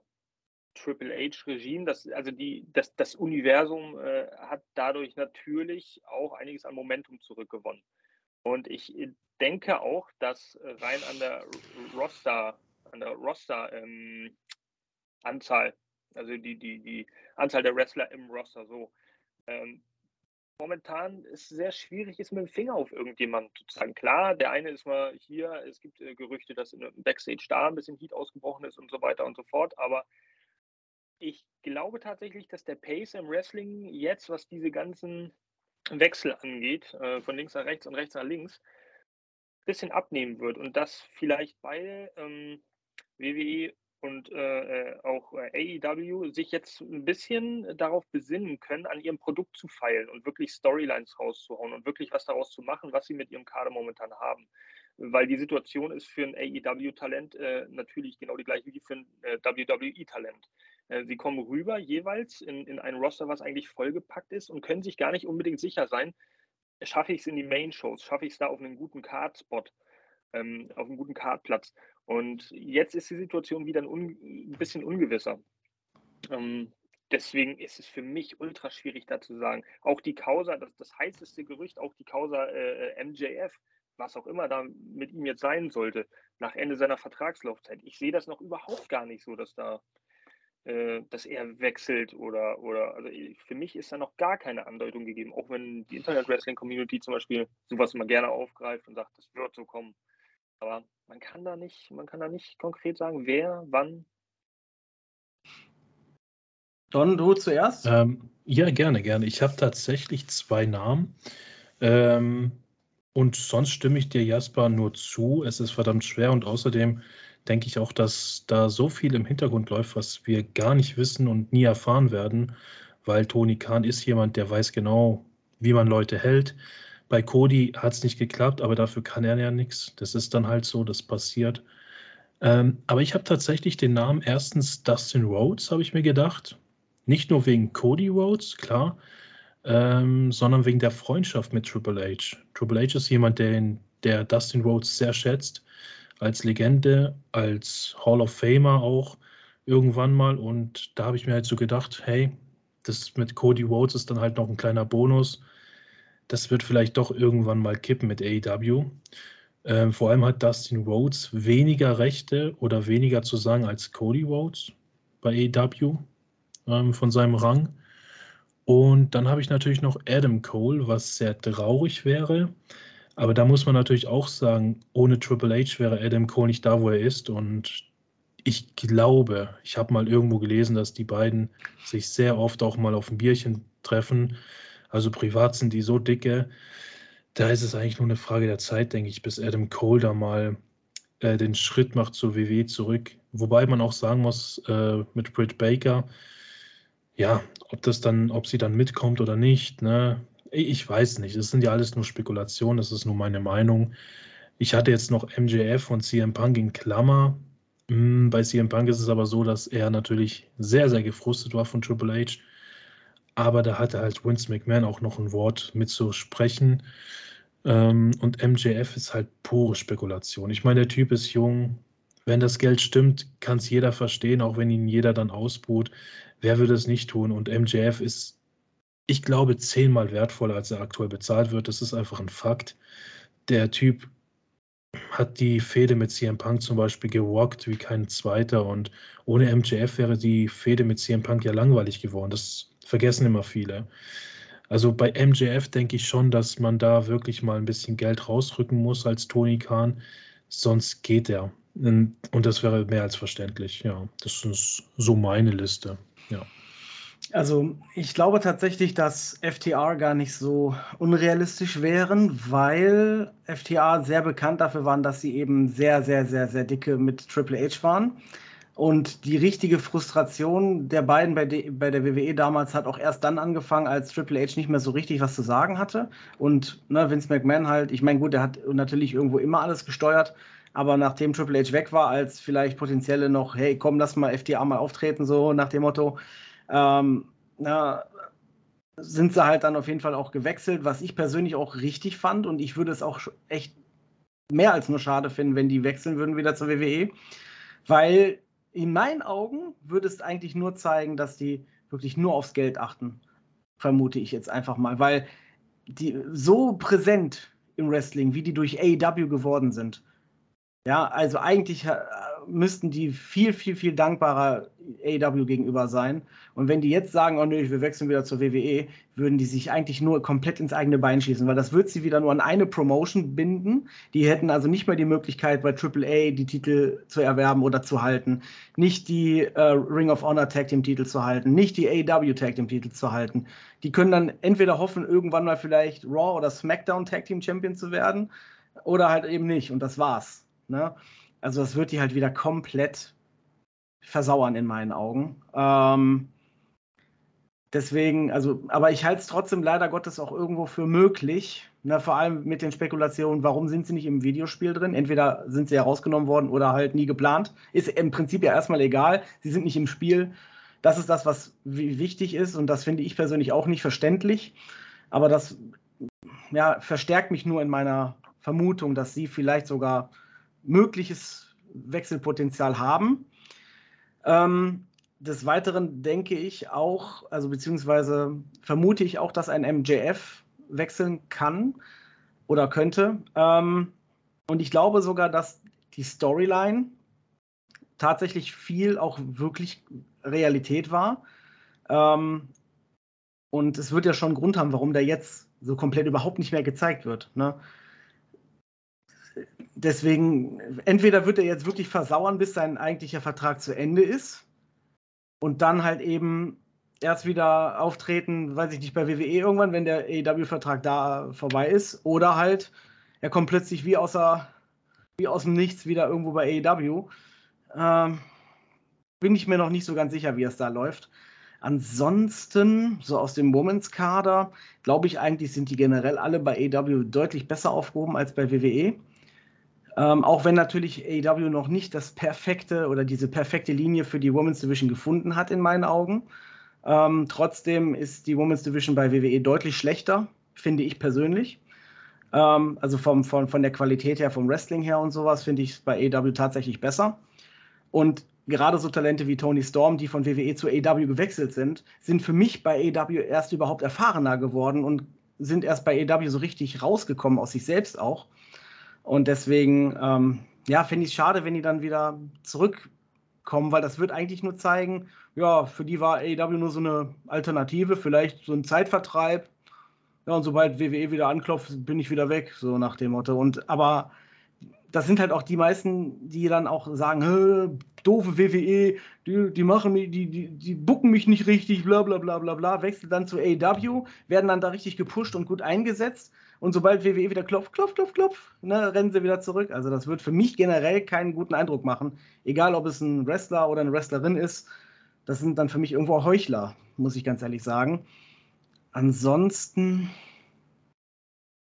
Triple H-Regime, das, also die, das, das Universum äh, hat dadurch natürlich auch einiges an Momentum zurückgewonnen. Und ich denke auch, dass rein an der Roster, an der Roster ähm, Anzahl, also die, die, die Anzahl der Wrestler im Roster so, ähm, momentan es sehr schwierig ist, mit dem Finger auf irgendjemanden zu zeigen. Klar, der eine ist mal hier, es gibt äh, Gerüchte, dass in Backstage da ein bisschen Heat ausgebrochen ist und so weiter und so fort, aber ich glaube tatsächlich, dass der Pace im Wrestling jetzt, was diese ganzen Wechsel angeht, äh, von links nach rechts und rechts nach links, ein bisschen abnehmen wird und dass vielleicht beide ähm, WWE und äh, äh auch äh, AEW sich jetzt ein bisschen darauf besinnen können, an ihrem Produkt zu feilen und wirklich Storylines rauszuhauen und wirklich was daraus zu machen, was sie mit ihrem Kader momentan haben. Weil die Situation ist für ein AEW-Talent äh, natürlich genau die gleiche wie für ein äh, WWE-Talent. Äh, sie kommen rüber jeweils in, in ein Roster, was eigentlich vollgepackt ist und können sich gar nicht unbedingt sicher sein, schaffe ich es in die Main-Shows, schaffe ich es da auf einen guten Card-Spot, ähm, auf einen guten Card-Platz. Und jetzt ist die Situation wieder ein, un ein bisschen ungewisser. Ähm, deswegen ist es für mich ultra schwierig da zu sagen. Auch die Causa, das, das heißeste Gerücht, auch die Causa äh, MJF, was auch immer da mit ihm jetzt sein sollte, nach Ende seiner Vertragslaufzeit. Ich sehe das noch überhaupt gar nicht so, dass da äh, dass er wechselt oder, oder, also für mich ist da noch gar keine Andeutung gegeben, auch wenn die Internet-Wrestling-Community zum Beispiel sowas immer gerne aufgreift und sagt, das wird so kommen. Aber man kann da nicht, man kann da nicht konkret sagen, wer, wann. Don, du zuerst? Ähm, ja, gerne, gerne. Ich habe tatsächlich zwei Namen. Ähm, und sonst stimme ich dir, Jasper, nur zu. Es ist verdammt schwer und außerdem denke ich auch, dass da so viel im Hintergrund läuft, was wir gar nicht wissen und nie erfahren werden, weil Tony Khan ist jemand, der weiß genau, wie man Leute hält. Bei Cody hat es nicht geklappt, aber dafür kann er ja nichts. Das ist dann halt so, das passiert. Ähm, aber ich habe tatsächlich den Namen erstens Dustin Rhodes, habe ich mir gedacht. Nicht nur wegen Cody Rhodes, klar, ähm, sondern wegen der Freundschaft mit Triple H. Triple H ist jemand, der, der Dustin Rhodes sehr schätzt als Legende, als Hall of Famer auch irgendwann mal. Und da habe ich mir halt so gedacht, hey, das mit Cody Rhodes ist dann halt noch ein kleiner Bonus. Das wird vielleicht doch irgendwann mal kippen mit AEW. Ähm, vor allem hat Dustin Rhodes weniger Rechte oder weniger zu sagen als Cody Rhodes bei AEW ähm, von seinem Rang. Und dann habe ich natürlich noch Adam Cole, was sehr traurig wäre. Aber da muss man natürlich auch sagen, ohne Triple H wäre Adam Cole nicht da, wo er ist. Und ich glaube, ich habe mal irgendwo gelesen, dass die beiden sich sehr oft auch mal auf ein Bierchen treffen. Also privat sind die so dicke. Da ist es eigentlich nur eine Frage der Zeit, denke ich, bis Adam Cole da mal äh, den Schritt macht zur WWE zurück. Wobei man auch sagen muss, äh, mit Britt Baker, ja, ob das dann, ob sie dann mitkommt oder nicht, ne? Ich weiß nicht. Das sind ja alles nur Spekulationen. Das ist nur meine Meinung. Ich hatte jetzt noch MJF und CM Punk in Klammer. Hm, bei CM Punk ist es aber so, dass er natürlich sehr, sehr gefrustet war von Triple H. Aber da hatte halt Vince McMahon auch noch ein Wort mitzusprechen. Ähm, und MJF ist halt pure Spekulation. Ich meine, der Typ ist jung, wenn das Geld stimmt, kann es jeder verstehen, auch wenn ihn jeder dann ausbuht. Wer würde es nicht tun? Und MJF ist, ich glaube, zehnmal wertvoller, als er aktuell bezahlt wird. Das ist einfach ein Fakt. Der Typ hat die Fehde mit CM Punk zum Beispiel gewalkt wie kein zweiter und ohne MJF wäre die Fehde mit CM Punk ja langweilig geworden. Das vergessen immer viele. Also bei MJF denke ich schon, dass man da wirklich mal ein bisschen Geld rausrücken muss als Tony Khan, sonst geht er. Und das wäre mehr als verständlich. Ja, das ist so meine Liste. Ja. Also ich glaube tatsächlich, dass FTR gar nicht so unrealistisch wären, weil FTR sehr bekannt dafür waren, dass sie eben sehr, sehr, sehr, sehr dicke mit Triple H waren. Und die richtige Frustration der beiden bei, de, bei der WWE damals hat auch erst dann angefangen, als Triple H nicht mehr so richtig was zu sagen hatte. Und ne, Vince McMahon halt, ich meine, gut, der hat natürlich irgendwo immer alles gesteuert, aber nachdem Triple H weg war, als vielleicht potenzielle noch, hey, komm, lass mal FTA mal auftreten, so nach dem Motto, ähm, na, sind sie halt dann auf jeden Fall auch gewechselt, was ich persönlich auch richtig fand. Und ich würde es auch echt mehr als nur schade finden, wenn die wechseln würden wieder zur WWE, weil in meinen Augen würde es eigentlich nur zeigen, dass die wirklich nur aufs Geld achten, vermute ich jetzt einfach mal, weil die so präsent im Wrestling, wie die durch AEW geworden sind, ja, also eigentlich äh, müssten die viel, viel, viel dankbarer AEW gegenüber sein. Und wenn die jetzt sagen, oh nö, wir wechseln wieder zur WWE, würden die sich eigentlich nur komplett ins eigene Bein schießen, weil das wird sie wieder nur an eine Promotion binden. Die hätten also nicht mehr die Möglichkeit, bei AAA die Titel zu erwerben oder zu halten, nicht die äh, Ring of Honor Tag Team Titel zu halten, nicht die AEW Tag Team Titel zu halten. Die können dann entweder hoffen, irgendwann mal vielleicht Raw oder SmackDown Tag Team Champion zu werden oder halt eben nicht. Und das war's. Ne? Also das wird die halt wieder komplett versauern in meinen Augen. Ähm, deswegen, also, aber ich halte es trotzdem leider Gottes auch irgendwo für möglich. Ne, vor allem mit den Spekulationen, warum sind sie nicht im Videospiel drin? Entweder sind sie ja rausgenommen worden oder halt nie geplant. Ist im Prinzip ja erstmal egal. Sie sind nicht im Spiel. Das ist das, was wichtig ist und das finde ich persönlich auch nicht verständlich. Aber das ja, verstärkt mich nur in meiner Vermutung, dass sie vielleicht sogar mögliches Wechselpotenzial haben. Ähm, des Weiteren denke ich auch, also beziehungsweise vermute ich auch, dass ein MJF wechseln kann oder könnte. Ähm, und ich glaube sogar, dass die Storyline tatsächlich viel auch wirklich Realität war. Ähm, und es wird ja schon einen Grund haben, warum der jetzt so komplett überhaupt nicht mehr gezeigt wird. Ne? Deswegen, entweder wird er jetzt wirklich versauern, bis sein eigentlicher Vertrag zu Ende ist und dann halt eben erst wieder auftreten, weiß ich nicht, bei WWE irgendwann, wenn der AEW-Vertrag da vorbei ist, oder halt er kommt plötzlich wie, außer, wie aus dem Nichts wieder irgendwo bei AEW. Ähm, bin ich mir noch nicht so ganz sicher, wie es da läuft. Ansonsten, so aus dem Womens-Kader, glaube ich eigentlich, sind die generell alle bei AEW deutlich besser aufgehoben als bei WWE. Ähm, auch wenn natürlich AEW noch nicht das perfekte oder diese perfekte Linie für die Women's Division gefunden hat, in meinen Augen. Ähm, trotzdem ist die Women's Division bei WWE deutlich schlechter, finde ich persönlich. Ähm, also vom, von, von der Qualität her, vom Wrestling her und sowas, finde ich es bei AEW tatsächlich besser. Und gerade so Talente wie Tony Storm, die von WWE zu AEW gewechselt sind, sind für mich bei AEW erst überhaupt erfahrener geworden und sind erst bei AEW so richtig rausgekommen aus sich selbst auch. Und deswegen, ähm, ja, finde ich es schade, wenn die dann wieder zurückkommen, weil das wird eigentlich nur zeigen, ja, für die war AEW nur so eine Alternative, vielleicht so ein Zeitvertreib. Ja, und sobald WWE wieder anklopft, bin ich wieder weg, so nach dem Motto. Und aber das sind halt auch die meisten, die dann auch sagen, doofe WWE, die, die machen die, die, die bucken mich nicht richtig, bla bla bla bla bla, wechseln dann zu AEW, werden dann da richtig gepusht und gut eingesetzt. Und sobald WWE wieder klopft, klopft, klopft, klopft, ne, rennen sie wieder zurück. Also das wird für mich generell keinen guten Eindruck machen. Egal, ob es ein Wrestler oder eine Wrestlerin ist, das sind dann für mich irgendwo Heuchler, muss ich ganz ehrlich sagen. Ansonsten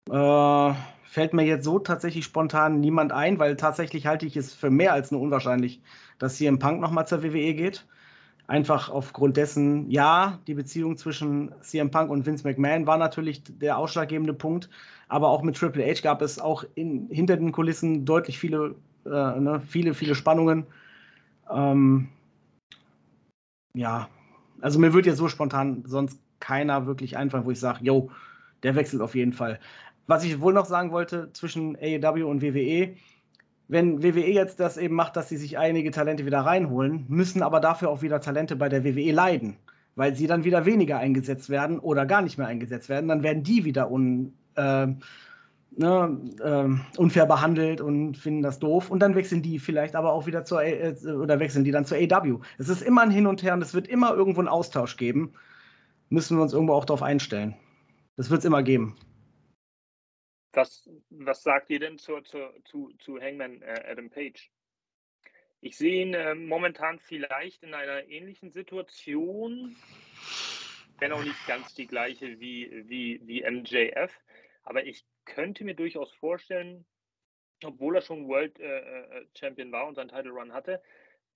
äh, fällt mir jetzt so tatsächlich spontan niemand ein, weil tatsächlich halte ich es für mehr als nur unwahrscheinlich, dass hier im Punk nochmal zur WWE geht. Einfach aufgrund dessen, ja, die Beziehung zwischen CM Punk und Vince McMahon war natürlich der ausschlaggebende Punkt. Aber auch mit Triple H gab es auch in, hinter den Kulissen deutlich viele äh, ne? viele, viele Spannungen. Ähm, ja, also mir würde ja so spontan sonst keiner wirklich einfallen, wo ich sage, yo, der wechselt auf jeden Fall. Was ich wohl noch sagen wollte zwischen AEW und WWE, wenn WWE jetzt das eben macht, dass sie sich einige Talente wieder reinholen, müssen aber dafür auch wieder Talente bei der WWE leiden, weil sie dann wieder weniger eingesetzt werden oder gar nicht mehr eingesetzt werden. Dann werden die wieder un, äh, ne, äh, unfair behandelt und finden das doof. Und dann wechseln die vielleicht aber auch wieder zur äh, oder wechseln die dann zur AW. Es ist immer ein Hin und Her und es wird immer irgendwo einen Austausch geben. Müssen wir uns irgendwo auch darauf einstellen. Das wird es immer geben. Was, was sagt ihr denn zu, zu, zu, zu Hangman äh, Adam Page? Ich sehe ihn äh, momentan vielleicht in einer ähnlichen Situation, wenn auch nicht ganz die gleiche wie, wie, wie MJF. Aber ich könnte mir durchaus vorstellen, obwohl er schon World äh, äh, Champion war und seinen Title Run hatte,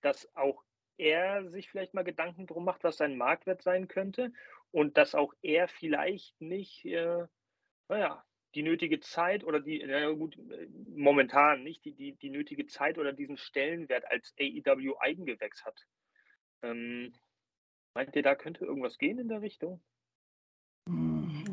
dass auch er sich vielleicht mal Gedanken drum macht, was sein Marktwert sein könnte und dass auch er vielleicht nicht, äh, naja, die nötige Zeit oder die, na gut, momentan nicht die, die, die nötige Zeit oder diesen Stellenwert als AEW Eigengewächs hat. Ähm, meint ihr, da könnte irgendwas gehen in der Richtung?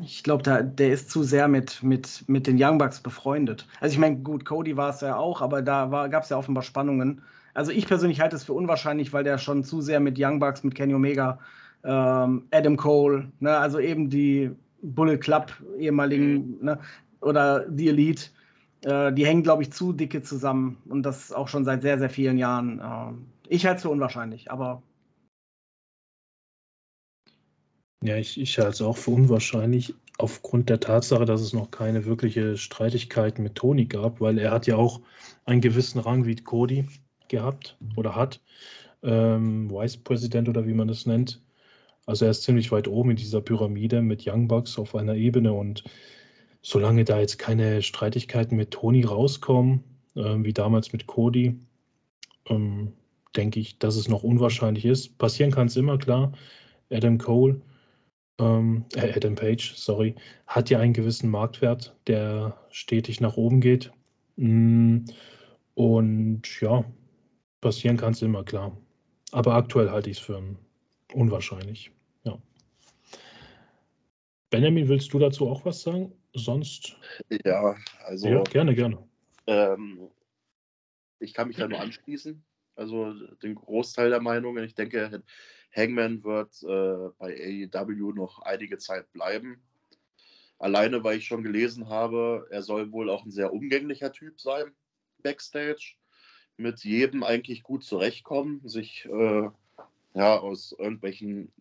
Ich glaube, der ist zu sehr mit, mit, mit den Young Bucks befreundet. Also ich meine, gut, Cody war es ja auch, aber da gab es ja offenbar Spannungen. Also ich persönlich halte es für unwahrscheinlich, weil der schon zu sehr mit Young Bucks, mit Kenny Omega, ähm, Adam Cole, ne, also eben die Bullet Club ehemaligen mhm. ne, oder die Elite, äh, die hängen, glaube ich, zu dicke zusammen und das auch schon seit sehr, sehr vielen Jahren. Äh, ich halte es für unwahrscheinlich, aber. Ja, ich, ich halte es auch für unwahrscheinlich, aufgrund der Tatsache, dass es noch keine wirkliche Streitigkeiten mit Tony gab, weil er hat ja auch einen gewissen Rang wie Cody gehabt oder hat. Ähm, Vice President oder wie man das nennt. Also er ist ziemlich weit oben in dieser Pyramide mit Young Bucks auf einer Ebene und solange da jetzt keine Streitigkeiten mit Tony rauskommen, äh, wie damals mit Cody, ähm, denke ich, dass es noch unwahrscheinlich ist. Passieren kann es immer, klar. Adam Cole, ähm, äh, Adam Page, sorry, hat ja einen gewissen Marktwert, der stetig nach oben geht. Mm, und ja, passieren kann es immer, klar. Aber aktuell halte ich es für unwahrscheinlich. Benjamin, willst du dazu auch was sagen? Sonst? Ja, also. Ja, gerne, gerne. Ähm, ich kann mich da nur anschließen. Also den Großteil der Meinungen. Ich denke, Hangman wird äh, bei AEW noch einige Zeit bleiben. Alleine, weil ich schon gelesen habe, er soll wohl auch ein sehr umgänglicher Typ sein, backstage. Mit jedem eigentlich gut zurechtkommen, sich äh, ja aus irgendwelchen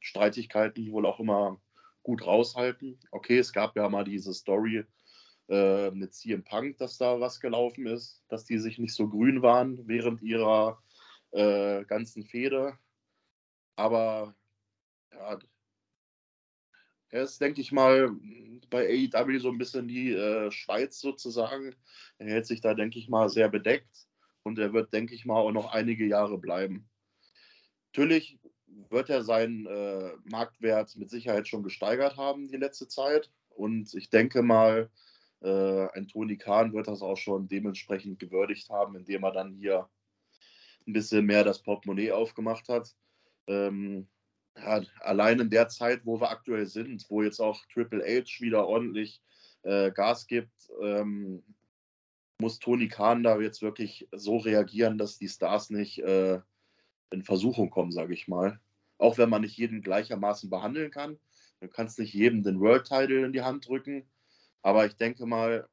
Streitigkeiten wohl auch immer gut raushalten. Okay, es gab ja mal diese Story äh, mit CM Punk, dass da was gelaufen ist, dass die sich nicht so grün waren während ihrer äh, ganzen Fehde. Aber ja, er ist, denke ich mal, bei AEW so ein bisschen die äh, Schweiz sozusagen. Er hält sich da, denke ich mal, sehr bedeckt und er wird, denke ich mal, auch noch einige Jahre bleiben. Natürlich wird er seinen äh, Marktwert mit Sicherheit schon gesteigert haben die letzte Zeit. Und ich denke mal, äh, ein Toni Kahn wird das auch schon dementsprechend gewürdigt haben, indem er dann hier ein bisschen mehr das Portemonnaie aufgemacht hat. Ähm, ja, allein in der Zeit, wo wir aktuell sind, wo jetzt auch Triple H wieder ordentlich äh, Gas gibt, ähm, muss Toni Kahn da jetzt wirklich so reagieren, dass die Stars nicht äh, in Versuchung kommen, sage ich mal. Auch wenn man nicht jeden gleichermaßen behandeln kann. Du kannst nicht jedem den World Title in die Hand drücken. Aber ich denke mal,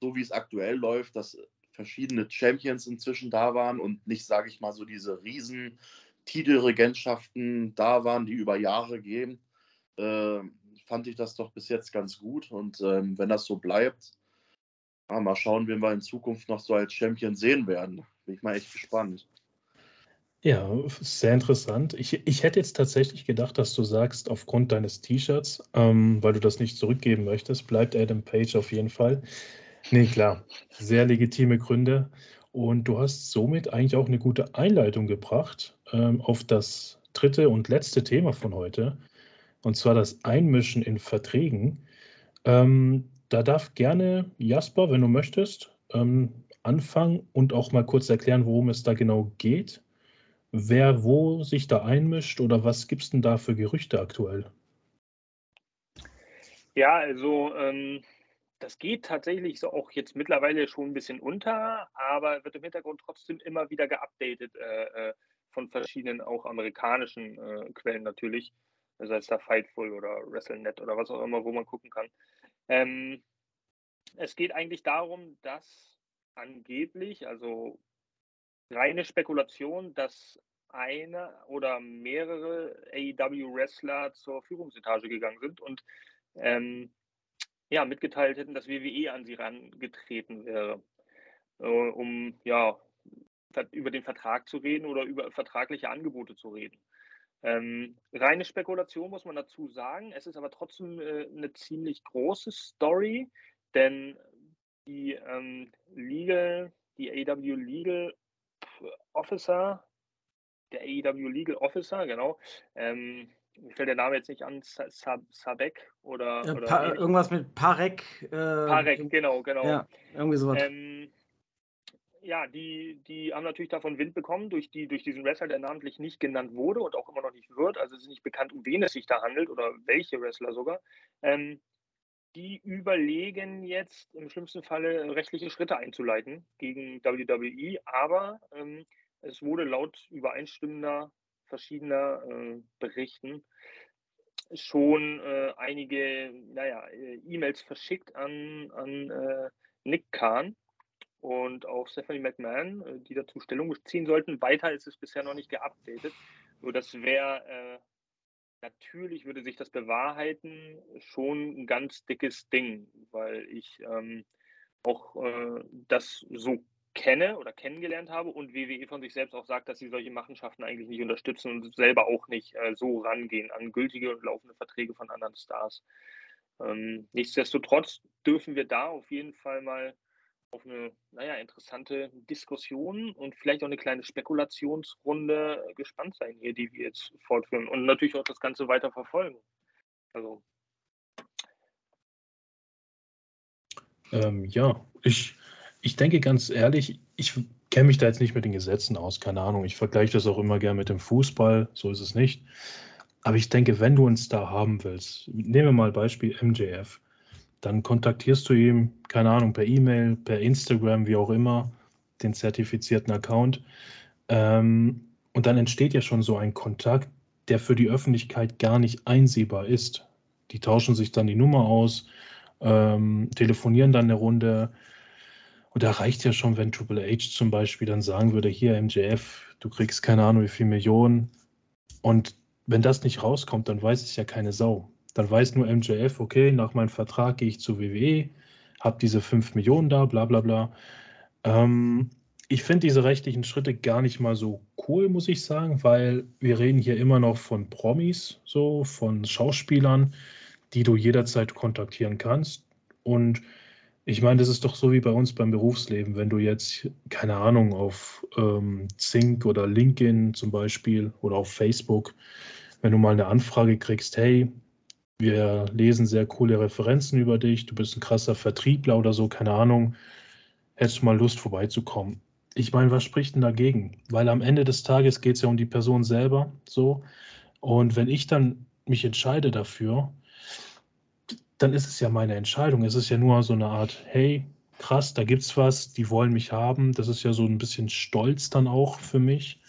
so wie es aktuell läuft, dass verschiedene Champions inzwischen da waren und nicht, sage ich mal, so diese riesen Titelregentschaften da waren, die über Jahre gehen, äh, fand ich das doch bis jetzt ganz gut. Und ähm, wenn das so bleibt, ja, mal schauen, wen wir in Zukunft noch so als Champion sehen werden. Bin ich mal echt gespannt. Ja, sehr interessant. Ich, ich hätte jetzt tatsächlich gedacht, dass du sagst, aufgrund deines T-Shirts, ähm, weil du das nicht zurückgeben möchtest, bleibt Adam Page auf jeden Fall. Nee, klar, sehr legitime Gründe. Und du hast somit eigentlich auch eine gute Einleitung gebracht ähm, auf das dritte und letzte Thema von heute, und zwar das Einmischen in Verträgen. Ähm, da darf gerne Jasper, wenn du möchtest, ähm, anfangen und auch mal kurz erklären, worum es da genau geht? Wer wo sich da einmischt oder was gibt es denn da für Gerüchte aktuell? Ja, also ähm, das geht tatsächlich so auch jetzt mittlerweile schon ein bisschen unter, aber wird im Hintergrund trotzdem immer wieder geupdatet äh, äh von verschiedenen auch amerikanischen äh, Quellen natürlich. Das heißt da Fightful oder WrestleNet oder was auch immer, wo man gucken kann. Ähm, es geht eigentlich darum, dass angeblich, also reine Spekulation, dass eine oder mehrere AEW-Wrestler zur Führungsetage gegangen sind und ähm, ja, mitgeteilt hätten, dass WWE an sie rangetreten wäre, äh, um ja, über den Vertrag zu reden oder über vertragliche Angebote zu reden. Ähm, reine Spekulation muss man dazu sagen. Es ist aber trotzdem äh, eine ziemlich große Story, denn die ähm, Legal, die AEW Legal Officer, der AEW Legal Officer, genau, ähm, mir fällt der Name jetzt nicht an, Sabek oder, ja, oder pa irgendwas mit Parek. Äh, Parek, genau, genau. Ja, irgendwie sowas. Ähm, ja, die, die haben natürlich davon Wind bekommen durch, die, durch diesen Wrestler, der namentlich nicht genannt wurde und auch immer noch nicht wird. Also es ist nicht bekannt, um wen es sich da handelt oder welche Wrestler sogar. Ähm, die überlegen jetzt im schlimmsten Falle rechtliche Schritte einzuleiten gegen WWE, aber ähm, es wurde laut übereinstimmender verschiedener äh, Berichten schon äh, einige naja, äh, E-Mails verschickt an, an äh, Nick Kahn und auch Stephanie McMahon, äh, die dazu Stellung ziehen sollten. Weiter ist es bisher noch nicht geupdatet. Nur das wäre äh, natürlich, würde sich das bewahrheiten, schon ein ganz dickes Ding, weil ich ähm, auch das so kenne oder kennengelernt habe und WWE von sich selbst auch sagt, dass sie solche Machenschaften eigentlich nicht unterstützen und selber auch nicht äh, so rangehen an gültige und laufende Verträge von anderen Stars. Ähm, nichtsdestotrotz dürfen wir da auf jeden Fall mal auf eine, naja, interessante Diskussion und vielleicht auch eine kleine Spekulationsrunde gespannt sein hier, die wir jetzt fortführen und natürlich auch das Ganze weiter verfolgen. Also. Ähm, ja, ich ich denke ganz ehrlich, ich kenne mich da jetzt nicht mit den Gesetzen aus, keine Ahnung. Ich vergleiche das auch immer gerne mit dem Fußball, so ist es nicht. Aber ich denke, wenn du einen Star haben willst, nehmen wir mal Beispiel MJF, dann kontaktierst du ihn, keine Ahnung, per E-Mail, per Instagram, wie auch immer, den zertifizierten Account. Ähm, und dann entsteht ja schon so ein Kontakt, der für die Öffentlichkeit gar nicht einsehbar ist. Die tauschen sich dann die Nummer aus, ähm, telefonieren dann eine Runde, und da reicht ja schon, wenn Triple H zum Beispiel dann sagen würde, hier MJF, du kriegst keine Ahnung wie viel Millionen. Und wenn das nicht rauskommt, dann weiß es ja keine Sau. Dann weiß nur MJF, okay, nach meinem Vertrag gehe ich zu WWE, habe diese 5 Millionen da, bla bla bla. Ähm, ich finde diese rechtlichen Schritte gar nicht mal so cool, muss ich sagen, weil wir reden hier immer noch von Promis, so von Schauspielern, die du jederzeit kontaktieren kannst. Und ich meine, das ist doch so wie bei uns beim Berufsleben. Wenn du jetzt, keine Ahnung, auf ähm, Zink oder LinkedIn zum Beispiel oder auf Facebook, wenn du mal eine Anfrage kriegst, hey, wir lesen sehr coole Referenzen über dich, du bist ein krasser Vertriebler oder so, keine Ahnung, hättest du mal Lust vorbeizukommen. Ich meine, was spricht denn dagegen? Weil am Ende des Tages geht es ja um die Person selber so. Und wenn ich dann mich entscheide dafür, dann ist es ja meine Entscheidung. Es ist ja nur so eine Art, hey, krass, da gibt's was, die wollen mich haben. Das ist ja so ein bisschen Stolz dann auch für mich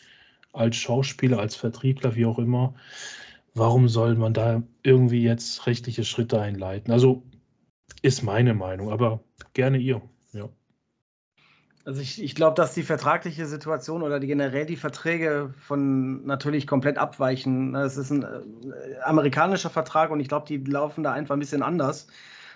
als Schauspieler, als Vertriebler, wie auch immer. Warum soll man da irgendwie jetzt rechtliche Schritte einleiten? Also ist meine Meinung, aber gerne ihr. Ja. Also ich, ich glaube, dass die vertragliche Situation oder die generell die Verträge von natürlich komplett abweichen. Es ist ein äh, amerikanischer Vertrag und ich glaube, die laufen da einfach ein bisschen anders.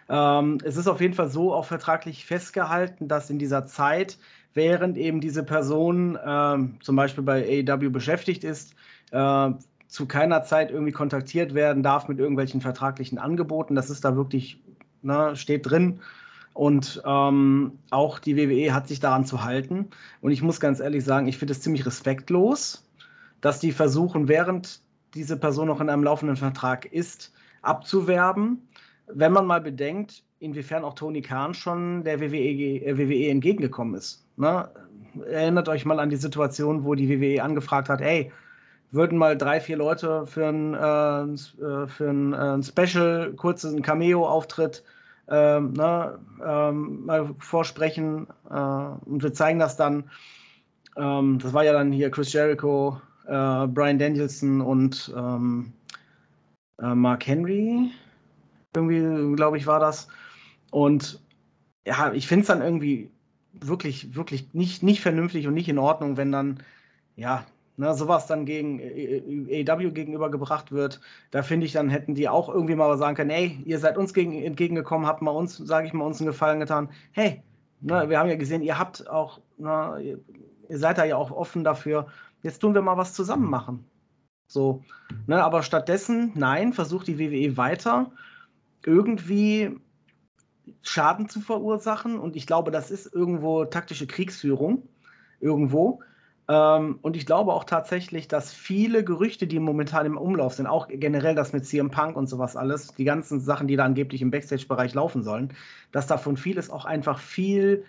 Ähm, es ist auf jeden Fall so auch vertraglich festgehalten, dass in dieser Zeit, während eben diese Person ähm, zum Beispiel bei AEW beschäftigt ist, äh, zu keiner Zeit irgendwie kontaktiert werden darf mit irgendwelchen vertraglichen Angeboten. Das ist da wirklich, ne, steht drin. Und ähm, auch die WWE hat sich daran zu halten. Und ich muss ganz ehrlich sagen, ich finde es ziemlich respektlos, dass die versuchen, während diese Person noch in einem laufenden Vertrag ist, abzuwerben. Wenn man mal bedenkt, inwiefern auch Tony Khan schon der WWE, äh, WWE entgegengekommen ist. Ne? Erinnert euch mal an die Situation, wo die WWE angefragt hat, hey, würden mal drei, vier Leute für ein, äh, äh für ein, äh, ein Special, kurzes Cameo-Auftritt ähm, ne, ähm, mal vorsprechen äh, und wir zeigen das dann. Ähm, das war ja dann hier Chris Jericho, äh, Brian Danielson und ähm, äh, Mark Henry. Irgendwie, glaube ich, war das. Und ja, ich finde es dann irgendwie wirklich, wirklich nicht, nicht vernünftig und nicht in Ordnung, wenn dann, ja, ne, sowas dann gegen AEW gegenübergebracht wird. Da finde ich, dann hätten die auch irgendwie mal sagen können, ey, ihr seid uns gegen, entgegengekommen, habt mal uns, sage ich mal, uns einen Gefallen getan. Hey, ne, wir haben ja gesehen, ihr habt auch, ne, ihr, ihr seid da ja auch offen dafür. Jetzt tun wir mal was zusammen machen. So, ne, aber stattdessen, nein, versucht die WWE weiter irgendwie Schaden zu verursachen. Und ich glaube, das ist irgendwo taktische Kriegsführung. Irgendwo. Ähm, und ich glaube auch tatsächlich, dass viele Gerüchte, die momentan im Umlauf sind, auch generell das mit CM Punk und sowas alles, die ganzen Sachen, die da angeblich im Backstage-Bereich laufen sollen, dass davon vieles auch einfach viel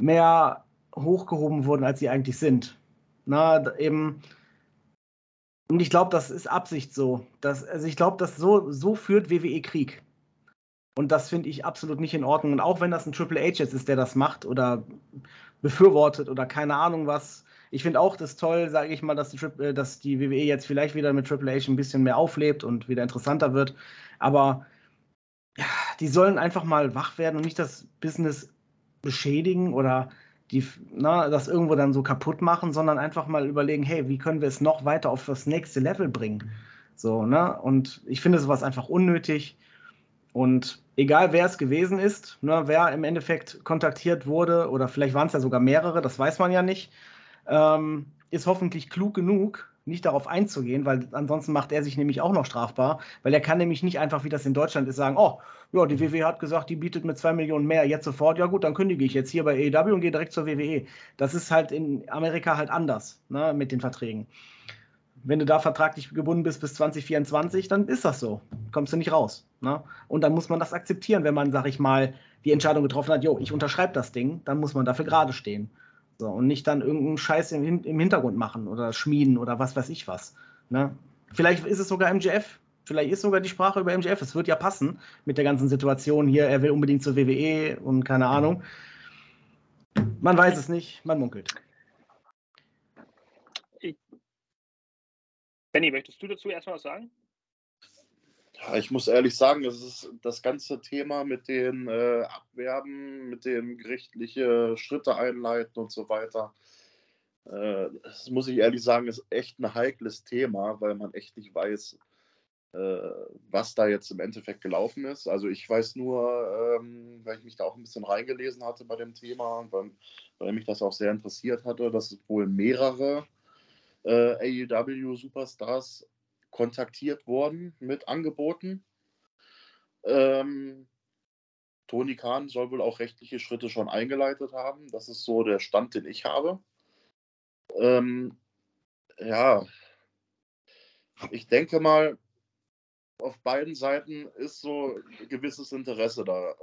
mehr hochgehoben wurden, als sie eigentlich sind. Na, eben. Und ich glaube, das ist Absicht so. Dass, also ich glaube, dass so, so führt WWE Krieg. Und das finde ich absolut nicht in Ordnung. Und auch wenn das ein Triple H jetzt ist, der das macht oder befürwortet oder keine Ahnung was. Ich finde auch das toll, sage ich mal, dass die, äh, dass die WWE jetzt vielleicht wieder mit Triple H ein bisschen mehr auflebt und wieder interessanter wird. Aber ja, die sollen einfach mal wach werden und nicht das Business beschädigen oder die, na, das irgendwo dann so kaputt machen, sondern einfach mal überlegen, hey, wie können wir es noch weiter auf das nächste Level bringen? So, ne? Und ich finde sowas einfach unnötig. Und egal wer es gewesen ist, ne, wer im Endeffekt kontaktiert wurde, oder vielleicht waren es ja sogar mehrere, das weiß man ja nicht, ähm, ist hoffentlich klug genug, nicht darauf einzugehen, weil ansonsten macht er sich nämlich auch noch strafbar, weil er kann nämlich nicht einfach, wie das in Deutschland ist, sagen, oh, ja, die WWE hat gesagt, die bietet mit zwei Millionen mehr, jetzt sofort, ja gut, dann kündige ich jetzt hier bei AEW und gehe direkt zur WWE. Das ist halt in Amerika halt anders, ne, mit den Verträgen wenn du da vertraglich gebunden bist bis 2024, dann ist das so. Kommst du nicht raus. Ne? Und dann muss man das akzeptieren, wenn man, sag ich mal, die Entscheidung getroffen hat, jo, ich unterschreibe das Ding, dann muss man dafür gerade stehen. So, und nicht dann irgendeinen Scheiß im, im, Hintergrund machen oder schmieden oder was weiß ich was. Ne? Vielleicht ist es sogar MGF. Vielleicht ist sogar die Sprache über MGF. Es wird ja passen mit der ganzen Situation hier. Er will unbedingt zur WWE und keine Ahnung. Man weiß es nicht, man munkelt. Benny, möchtest du dazu erstmal was sagen? Ich muss ehrlich sagen, es ist das ganze Thema mit den äh, Abwerben, mit den gerichtliche Schritte einleiten und so weiter. Äh, das muss ich ehrlich sagen, ist echt ein heikles Thema, weil man echt nicht weiß, äh, was da jetzt im Endeffekt gelaufen ist. Also ich weiß nur, ähm, weil ich mich da auch ein bisschen reingelesen hatte bei dem Thema, weil, weil mich das auch sehr interessiert hatte, dass es wohl mehrere äh, AEW Superstars kontaktiert worden mit Angeboten. Ähm, Tony Khan soll wohl auch rechtliche Schritte schon eingeleitet haben. Das ist so der Stand, den ich habe. Ähm, ja, ich denke mal, auf beiden Seiten ist so ein gewisses Interesse da.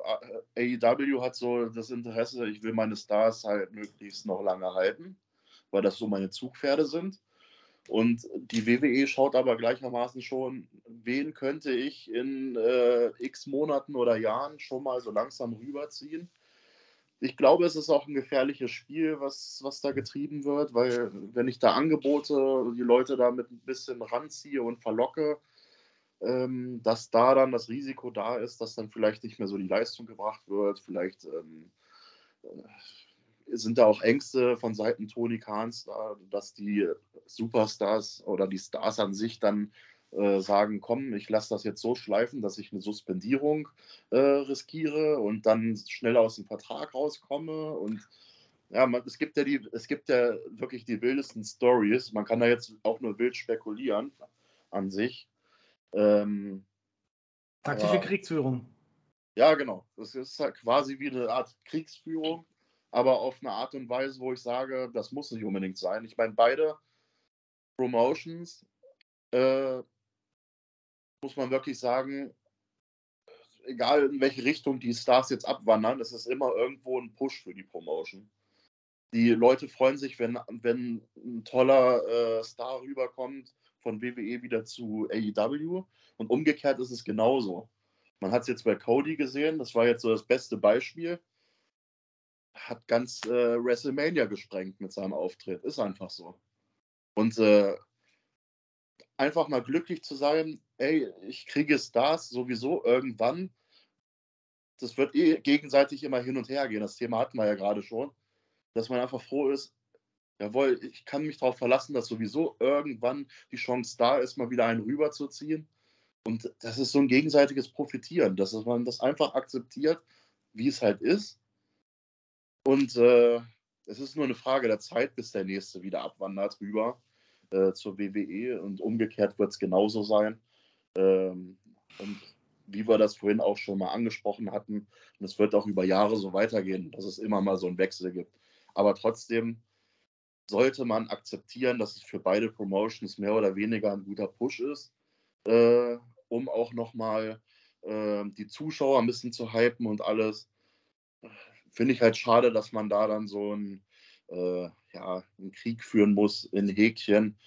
AEW hat so das Interesse, ich will meine Stars halt möglichst noch lange halten, weil das so meine Zugpferde sind. Und die WWE schaut aber gleichermaßen schon, wen könnte ich in äh, x Monaten oder Jahren schon mal so langsam rüberziehen. Ich glaube, es ist auch ein gefährliches Spiel, was, was da getrieben wird, weil wenn ich da Angebote, die Leute da mit ein bisschen ranziehe und verlocke, ähm, dass da dann das Risiko da ist, dass dann vielleicht nicht mehr so die Leistung gebracht wird, vielleicht ähm, sind da auch Ängste von Seiten Tony Kahns da, dass die Superstars oder die Stars an sich dann äh, sagen, komm, ich lasse das jetzt so schleifen, dass ich eine Suspendierung äh, riskiere und dann schnell aus dem Vertrag rauskomme und ja, man, es gibt ja die, es gibt ja wirklich die wildesten Stories. Man kann da jetzt auch nur wild spekulieren an sich. Ähm, Taktische aber, Kriegsführung. Ja, genau. Das ist halt quasi wie eine Art Kriegsführung aber auf eine Art und Weise, wo ich sage, das muss nicht unbedingt sein. Ich meine, beide Promotions, äh, muss man wirklich sagen, egal in welche Richtung die Stars jetzt abwandern, es ist immer irgendwo ein Push für die Promotion. Die Leute freuen sich, wenn, wenn ein toller äh, Star rüberkommt von WWE wieder zu AEW und umgekehrt ist es genauso. Man hat es jetzt bei Cody gesehen, das war jetzt so das beste Beispiel. Hat ganz äh, WrestleMania gesprengt mit seinem Auftritt. Ist einfach so. Und äh, einfach mal glücklich zu sein, ey, ich kriege Stars sowieso irgendwann. Das wird eh gegenseitig immer hin und her gehen. Das Thema hatten wir ja gerade schon. Dass man einfach froh ist, jawohl, ich kann mich darauf verlassen, dass sowieso irgendwann die Chance da ist, mal wieder einen rüberzuziehen. Und das ist so ein gegenseitiges Profitieren, dass man das einfach akzeptiert, wie es halt ist. Und äh, es ist nur eine Frage der Zeit, bis der nächste wieder abwandert rüber äh, zur WWE und umgekehrt wird es genauso sein. Ähm, und wie wir das vorhin auch schon mal angesprochen hatten, und es wird auch über Jahre so weitergehen, dass es immer mal so einen Wechsel gibt. Aber trotzdem sollte man akzeptieren, dass es für beide Promotions mehr oder weniger ein guter Push ist. Äh, um auch nochmal äh, die Zuschauer ein bisschen zu hypen und alles. Finde ich halt schade, dass man da dann so ein, äh, ja, einen Krieg führen muss in Häkchen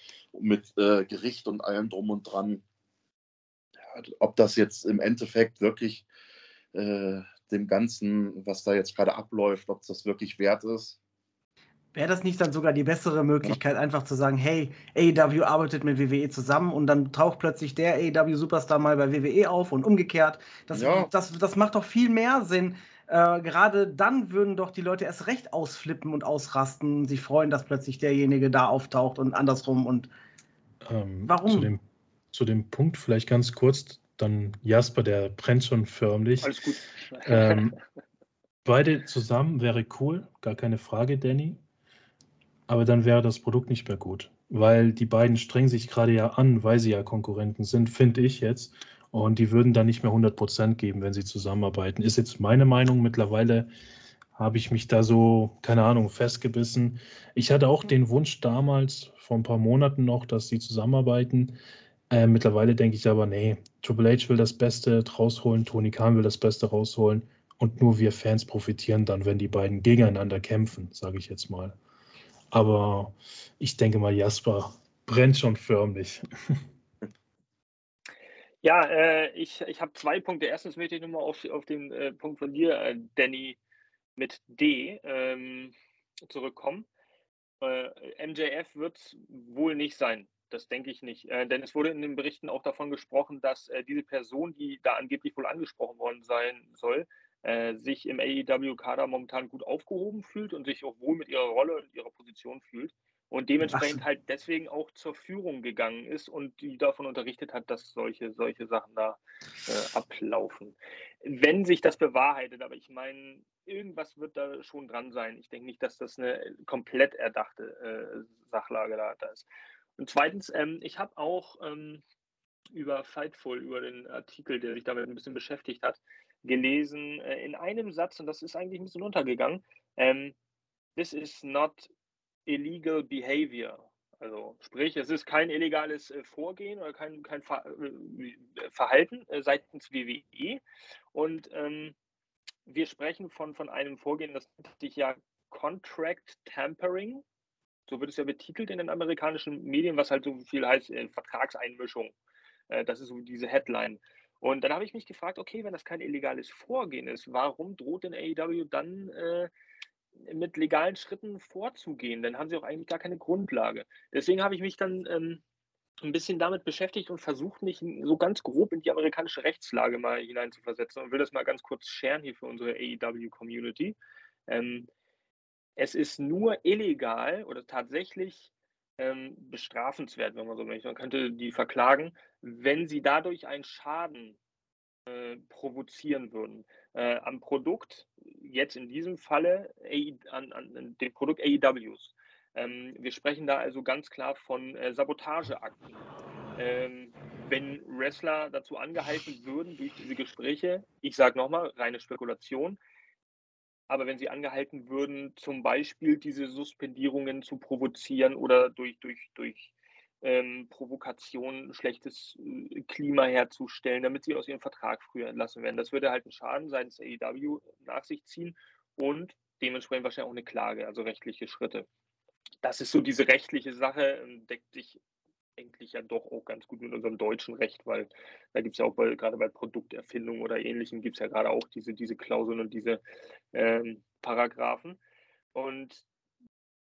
mit äh, Gericht und allem drum und dran. Ja, ob das jetzt im Endeffekt wirklich äh, dem Ganzen, was da jetzt gerade abläuft, ob das wirklich wert ist, Wäre das nicht dann sogar die bessere Möglichkeit, ja. einfach zu sagen, hey, AEW arbeitet mit WWE zusammen und dann taucht plötzlich der AEW-Superstar mal bei WWE auf und umgekehrt. Das, ja. das, das macht doch viel mehr Sinn. Äh, gerade dann würden doch die Leute erst recht ausflippen und ausrasten, sich freuen, dass plötzlich derjenige da auftaucht und andersrum. Und ähm, warum? Zu dem, zu dem Punkt vielleicht ganz kurz, dann Jasper, der brennt schon förmlich. Alles gut. Ähm, beide zusammen wäre cool, gar keine Frage, Danny aber dann wäre das Produkt nicht mehr gut. Weil die beiden strengen sich gerade ja an, weil sie ja Konkurrenten sind, finde ich jetzt. Und die würden dann nicht mehr 100% geben, wenn sie zusammenarbeiten. Ist jetzt meine Meinung. Mittlerweile habe ich mich da so, keine Ahnung, festgebissen. Ich hatte auch den Wunsch damals, vor ein paar Monaten noch, dass sie zusammenarbeiten. Äh, mittlerweile denke ich aber, nee, Triple H will das Beste rausholen, Tony Khan will das Beste rausholen und nur wir Fans profitieren dann, wenn die beiden gegeneinander kämpfen, sage ich jetzt mal. Aber ich denke mal, Jasper brennt schon förmlich. Ja, äh, ich, ich habe zwei Punkte. Erstens möchte ich nochmal auf, auf den äh, Punkt von dir, äh, Danny, mit D ähm, zurückkommen. Äh, MJF wird es wohl nicht sein. Das denke ich nicht. Äh, denn es wurde in den Berichten auch davon gesprochen, dass äh, diese Person, die da angeblich wohl angesprochen worden sein soll, sich im AEW-Kader momentan gut aufgehoben fühlt und sich auch wohl mit ihrer Rolle und ihrer Position fühlt und dementsprechend halt deswegen auch zur Führung gegangen ist und die davon unterrichtet hat, dass solche, solche Sachen da äh, ablaufen. Wenn sich das bewahrheitet, aber ich meine, irgendwas wird da schon dran sein. Ich denke nicht, dass das eine komplett erdachte äh, Sachlage da, da, ist. Und zweitens, ähm, ich habe auch ähm, über Fightful, über den Artikel, der sich damit ein bisschen beschäftigt hat, gelesen äh, in einem Satz, und das ist eigentlich ein bisschen untergegangen. Ähm, This is not illegal behavior. Also sprich, es ist kein illegales äh, Vorgehen oder kein, kein äh, Verhalten äh, seitens WWE. Und ähm, wir sprechen von, von einem Vorgehen, das nennt sich ja Contract Tampering. So wird es ja betitelt in den amerikanischen Medien, was halt so viel heißt, äh, Vertragseinmischung. Äh, das ist so diese Headline. Und dann habe ich mich gefragt, okay, wenn das kein illegales Vorgehen ist, warum droht denn AEW dann äh, mit legalen Schritten vorzugehen? Dann haben sie auch eigentlich gar keine Grundlage. Deswegen habe ich mich dann ähm, ein bisschen damit beschäftigt und versucht, mich so ganz grob in die amerikanische Rechtslage mal hineinzuversetzen und will das mal ganz kurz scheren hier für unsere AEW-Community. Ähm, es ist nur illegal oder tatsächlich ähm, bestrafenswert, wenn man so möchte. Man könnte die verklagen, wenn sie dadurch einen Schaden äh, provozieren würden. Äh, am Produkt, jetzt in diesem Falle AI, an, an, dem Produkt AEWs. Ähm, wir sprechen da also ganz klar von äh, Sabotageakten. Ähm, wenn Wrestler dazu angehalten würden durch diese Gespräche, ich sage nochmal, reine Spekulation, aber wenn sie angehalten würden, zum Beispiel diese Suspendierungen zu provozieren oder durch, durch, durch ähm, Provokation, schlechtes äh, Klima herzustellen, damit sie aus ihrem Vertrag früher entlassen werden. Das würde halt einen Schaden seitens AEW nach sich ziehen und dementsprechend wahrscheinlich auch eine Klage, also rechtliche Schritte. Das ist so diese rechtliche Sache, ähm, deckt sich eigentlich ja doch auch ganz gut mit unserem deutschen Recht, weil da gibt es ja auch bei, gerade bei Produkterfindung oder ähnlichem gibt es ja gerade auch diese, diese Klauseln und diese ähm, Paragraphen. Und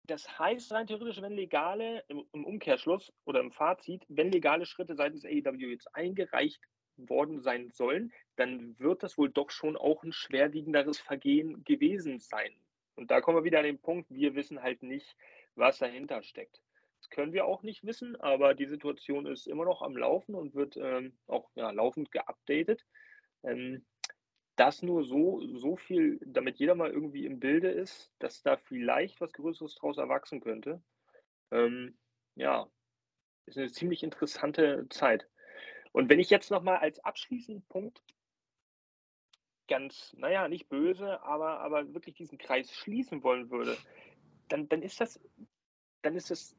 das heißt rein theoretisch, wenn legale, im, Umkehrschluss oder im Fazit, wenn legale Schritte seitens AEW jetzt eingereicht worden sein sollen, dann wird das wohl doch schon auch ein schwerwiegenderes Vergehen gewesen sein. Und da kommen wir wieder an den Punkt, wir wissen halt nicht, was dahinter steckt. Das können wir auch nicht wissen, aber die Situation ist immer noch am Laufen und wird ähm, auch ja, laufend geupdatet. Ähm, das nur so, so viel, damit jeder mal irgendwie im Bilde ist, dass da vielleicht was Größeres draus erwachsen könnte. Ähm, ja, ist eine ziemlich interessante Zeit. Und wenn ich jetzt nochmal als abschließenden Punkt ganz, naja, nicht böse, aber, aber wirklich diesen Kreis schließen wollen würde, dann, dann ist das, dann ist das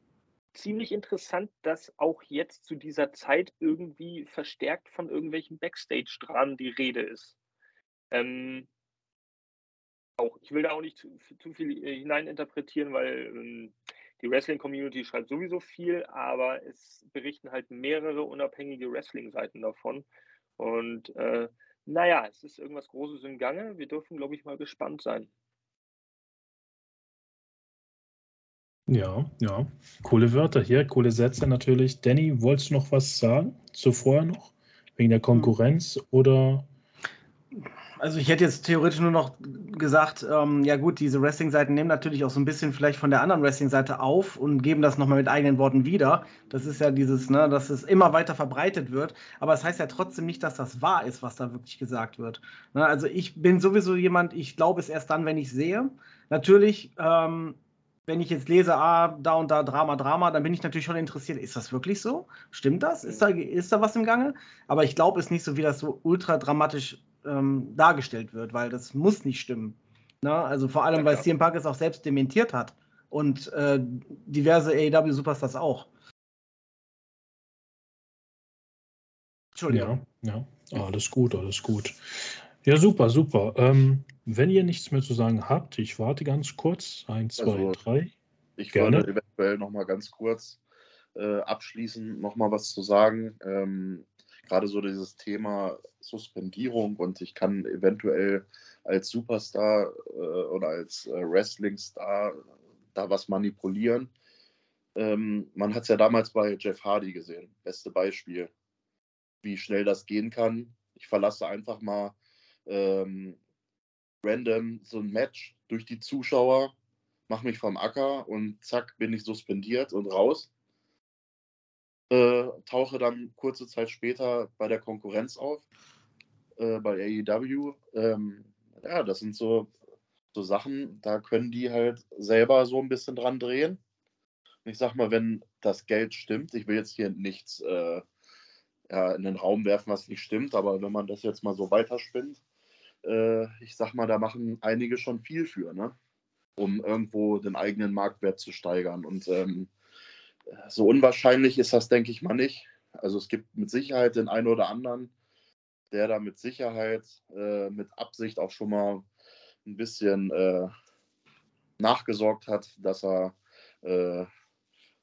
ziemlich interessant, dass auch jetzt zu dieser Zeit irgendwie verstärkt von irgendwelchen Backstage-Dramen die Rede ist. Ähm, auch, ich will da auch nicht zu, zu viel äh, hineininterpretieren, weil ähm, die Wrestling-Community schreibt sowieso viel, aber es berichten halt mehrere unabhängige Wrestling-Seiten davon. Und äh, naja, es ist irgendwas Großes im Gange. Wir dürfen, glaube ich, mal gespannt sein. Ja, ja. Coole Wörter hier, coole Sätze natürlich. Danny, wolltest du noch was sagen? Zuvor noch? Wegen der Konkurrenz oder also ich hätte jetzt theoretisch nur noch gesagt, ähm, ja gut, diese Wrestling-Seiten nehmen natürlich auch so ein bisschen vielleicht von der anderen Wrestling-Seite auf und geben das nochmal mit eigenen Worten wieder. Das ist ja dieses, ne, dass es immer weiter verbreitet wird. Aber es das heißt ja trotzdem nicht, dass das wahr ist, was da wirklich gesagt wird. Ne, also ich bin sowieso jemand, ich glaube es erst dann, wenn ich sehe. Natürlich, ähm, wenn ich jetzt lese, ah, da und da Drama, Drama, dann bin ich natürlich schon interessiert. Ist das wirklich so? Stimmt das? Ist da, ist da was im Gange? Aber ich glaube es nicht so, wie das so ultra dramatisch ähm, dargestellt wird, weil das muss nicht stimmen. Na, also vor allem, ja, weil CM Punk es auch selbst dementiert hat und äh, diverse AEW-Superstars auch. Entschuldigung. Ja, ja, alles gut, alles gut. Ja, super, super. Ähm, wenn ihr nichts mehr zu sagen habt, ich warte ganz kurz. Eins, zwei, also, drei. Ich Gerne. würde eventuell noch mal ganz kurz äh, abschließend noch mal was zu sagen. Ähm, gerade so dieses Thema Suspendierung und ich kann eventuell als Superstar äh, oder als äh, Wrestling-Star da was manipulieren. Ähm, man hat es ja damals bei Jeff Hardy gesehen, beste Beispiel, wie schnell das gehen kann. Ich verlasse einfach mal ähm, random so ein Match durch die Zuschauer, mache mich vom Acker und zack bin ich suspendiert und raus äh, tauche dann kurze Zeit später bei der Konkurrenz auf, äh, bei AEW. Ähm, ja, das sind so, so Sachen, da können die halt selber so ein bisschen dran drehen. Ich sag mal, wenn das Geld stimmt, ich will jetzt hier nichts äh, ja, in den Raum werfen, was nicht stimmt, aber wenn man das jetzt mal so weiterspinnt, äh, ich sag mal, da machen einige schon viel für, ne? um irgendwo den eigenen Marktwert zu steigern. Und ähm, so unwahrscheinlich ist das, denke ich mal, nicht. Also es gibt mit Sicherheit den einen oder anderen, der da mit Sicherheit, äh, mit Absicht auch schon mal ein bisschen äh, nachgesorgt hat, dass er äh,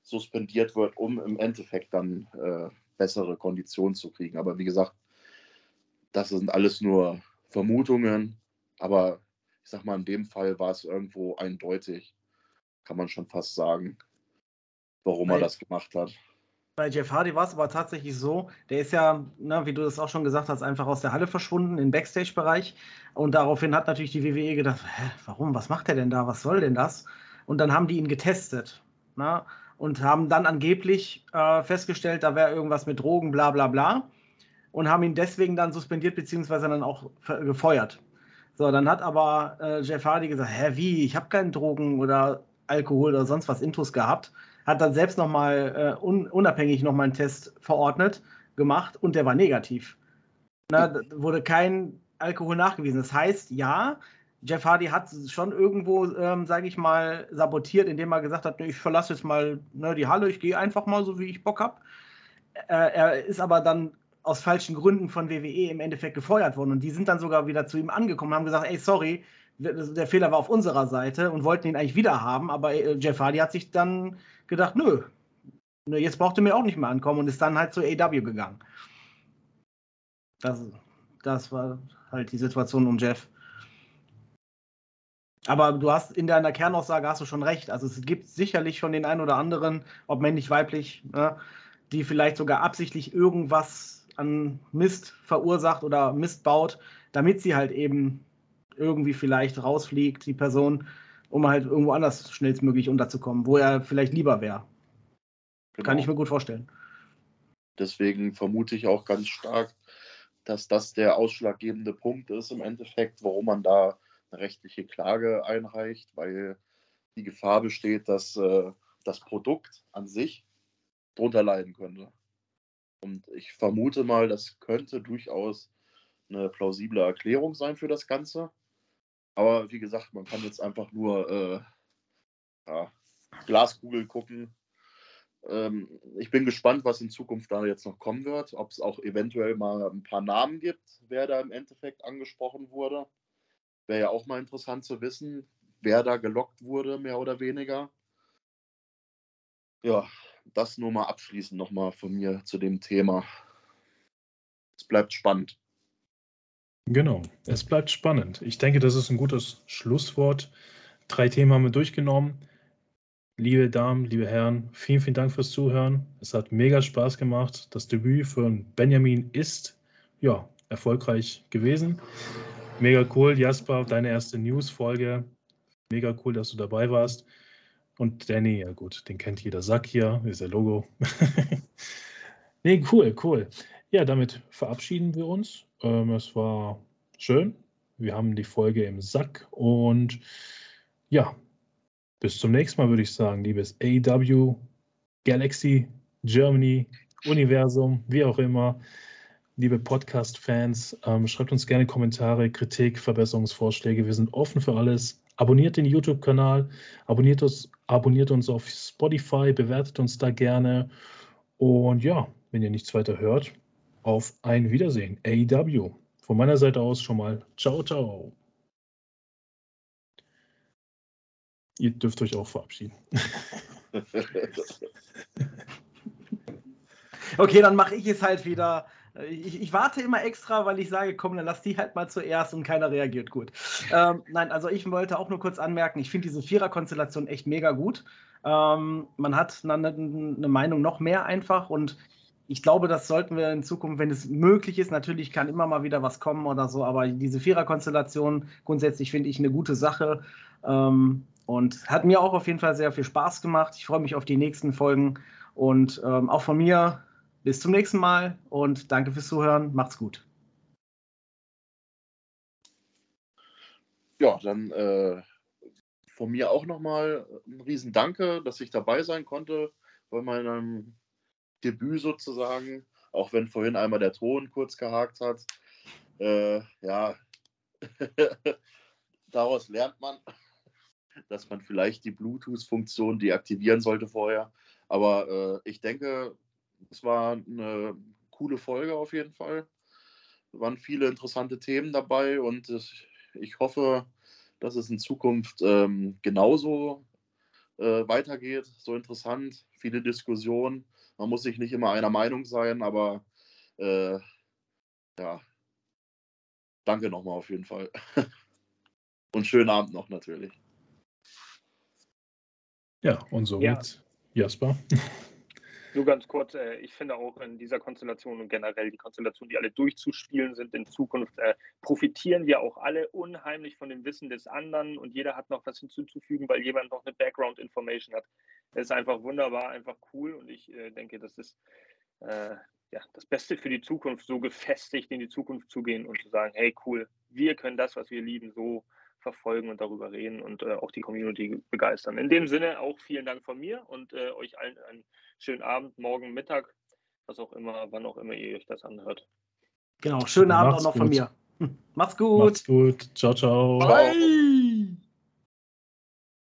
suspendiert wird, um im Endeffekt dann äh, bessere Konditionen zu kriegen. Aber wie gesagt, das sind alles nur Vermutungen. Aber ich sag mal, in dem Fall war es irgendwo eindeutig, kann man schon fast sagen warum bei, er das gemacht hat. Bei Jeff Hardy war es aber tatsächlich so, der ist ja, na, wie du das auch schon gesagt hast, einfach aus der Halle verschwunden, im Backstage-Bereich. Und daraufhin hat natürlich die WWE gedacht, hä, warum, was macht er denn da, was soll denn das? Und dann haben die ihn getestet. Na? Und haben dann angeblich äh, festgestellt, da wäre irgendwas mit Drogen, bla bla bla. Und haben ihn deswegen dann suspendiert, beziehungsweise dann auch gefeuert. So, dann hat aber äh, Jeff Hardy gesagt, hä, wie, ich habe keinen Drogen oder Alkohol oder sonst was Intus gehabt hat dann selbst nochmal äh, un, unabhängig nochmal einen Test verordnet, gemacht und der war negativ. Na, wurde kein Alkohol nachgewiesen. Das heißt, ja, Jeff Hardy hat schon irgendwo, ähm, sage ich mal, sabotiert, indem er gesagt hat, ich verlasse jetzt mal ne, die Halle, ich gehe einfach mal so, wie ich Bock habe. Äh, er ist aber dann aus falschen Gründen von WWE im Endeffekt gefeuert worden und die sind dann sogar wieder zu ihm angekommen und haben gesagt, ey, sorry, der Fehler war auf unserer Seite und wollten ihn eigentlich wieder haben, aber äh, Jeff Hardy hat sich dann gedacht, nö, jetzt braucht er mir auch nicht mehr ankommen und ist dann halt zu AW gegangen. Das, das war halt die Situation um Jeff. Aber du hast in deiner Kernaussage hast du schon recht. Also es gibt sicherlich schon den einen oder anderen, ob männlich, weiblich, ne, die vielleicht sogar absichtlich irgendwas an Mist verursacht oder Mist baut, damit sie halt eben irgendwie vielleicht rausfliegt, die Person, um halt irgendwo anders schnellstmöglich unterzukommen, wo er vielleicht lieber wäre. Genau. Kann ich mir gut vorstellen. Deswegen vermute ich auch ganz stark, dass das der ausschlaggebende Punkt ist im Endeffekt, warum man da eine rechtliche Klage einreicht, weil die Gefahr besteht, dass äh, das Produkt an sich drunter leiden könnte. Und ich vermute mal, das könnte durchaus eine plausible Erklärung sein für das Ganze. Aber wie gesagt, man kann jetzt einfach nur äh, ja, Glaskugel gucken. Ähm, ich bin gespannt, was in Zukunft da jetzt noch kommen wird. Ob es auch eventuell mal ein paar Namen gibt, wer da im Endeffekt angesprochen wurde. Wäre ja auch mal interessant zu wissen, wer da gelockt wurde, mehr oder weniger. Ja, das nur mal abschließend nochmal von mir zu dem Thema. Es bleibt spannend. Genau, es bleibt spannend. Ich denke, das ist ein gutes Schlusswort. Drei Themen haben wir durchgenommen. Liebe Damen, liebe Herren, vielen, vielen Dank fürs Zuhören. Es hat mega Spaß gemacht. Das Debüt von Benjamin ist ja erfolgreich gewesen. Mega cool, Jasper, deine erste News-Folge. Mega cool, dass du dabei warst. Und Danny, ja gut, den kennt jeder Sack hier, ist der Logo. nee, cool, cool. Ja, damit verabschieden wir uns. Ähm, es war schön. Wir haben die Folge im Sack und ja, bis zum nächsten Mal würde ich sagen, liebes AW, Galaxy, Germany, Universum, wie auch immer. Liebe Podcast-Fans, ähm, schreibt uns gerne Kommentare, Kritik, Verbesserungsvorschläge. Wir sind offen für alles. Abonniert den YouTube-Kanal, abonniert uns, abonniert uns auf Spotify, bewertet uns da gerne. Und ja, wenn ihr nichts weiter hört, auf ein Wiedersehen. AEW. Von meiner Seite aus schon mal ciao, ciao. Ihr dürft euch auch verabschieden. okay, dann mache ich es halt wieder. Ich, ich, warte immer extra, weil ich sage, komm, dann lass die halt mal zuerst und keiner reagiert gut. Ähm, nein, also ich wollte auch nur kurz anmerken, ich finde diese Vierer-Konstellation echt mega gut. Ähm, man hat eine, eine Meinung noch mehr einfach und ich glaube, das sollten wir in Zukunft, wenn es möglich ist, natürlich kann immer mal wieder was kommen oder so, aber diese Vierer-Konstellation grundsätzlich finde ich eine gute Sache ähm, und hat mir auch auf jeden Fall sehr viel Spaß gemacht. Ich freue mich auf die nächsten Folgen und ähm, auch von mir bis zum nächsten Mal und danke fürs Zuhören. Macht's gut. Ja, dann äh, von mir auch nochmal ein riesen Danke, dass ich dabei sein konnte bei meinem Debüt sozusagen, auch wenn vorhin einmal der Ton kurz gehakt hat. Äh, ja, daraus lernt man, dass man vielleicht die Bluetooth-Funktion deaktivieren sollte vorher. Aber äh, ich denke, es war eine coole Folge auf jeden Fall. Es waren viele interessante Themen dabei und ich hoffe, dass es in Zukunft ähm, genauso äh, weitergeht. So interessant, viele Diskussionen man muss sich nicht immer einer Meinung sein, aber äh, ja, danke nochmal auf jeden Fall. und schönen Abend noch natürlich. Ja, und somit ja. Jasper. Nur ganz kurz, äh, ich finde auch in dieser Konstellation und generell die Konstellation, die alle durchzuspielen sind in Zukunft, äh, profitieren wir auch alle unheimlich von dem Wissen des anderen und jeder hat noch was hinzuzufügen, weil jemand noch eine Background-Information hat. Das ist einfach wunderbar, einfach cool und ich äh, denke, das ist äh, ja, das Beste für die Zukunft, so gefestigt in die Zukunft zu gehen und zu sagen, hey cool, wir können das, was wir lieben, so verfolgen und darüber reden und äh, auch die Community begeistern. In dem Sinne auch vielen Dank von mir und äh, euch allen einen schönen Abend, morgen, Mittag, was auch immer, wann auch immer ihr euch das anhört. Genau, schönen Abend auch noch von mir. Macht's gut. Macht's gut. Ciao, ciao. Bye.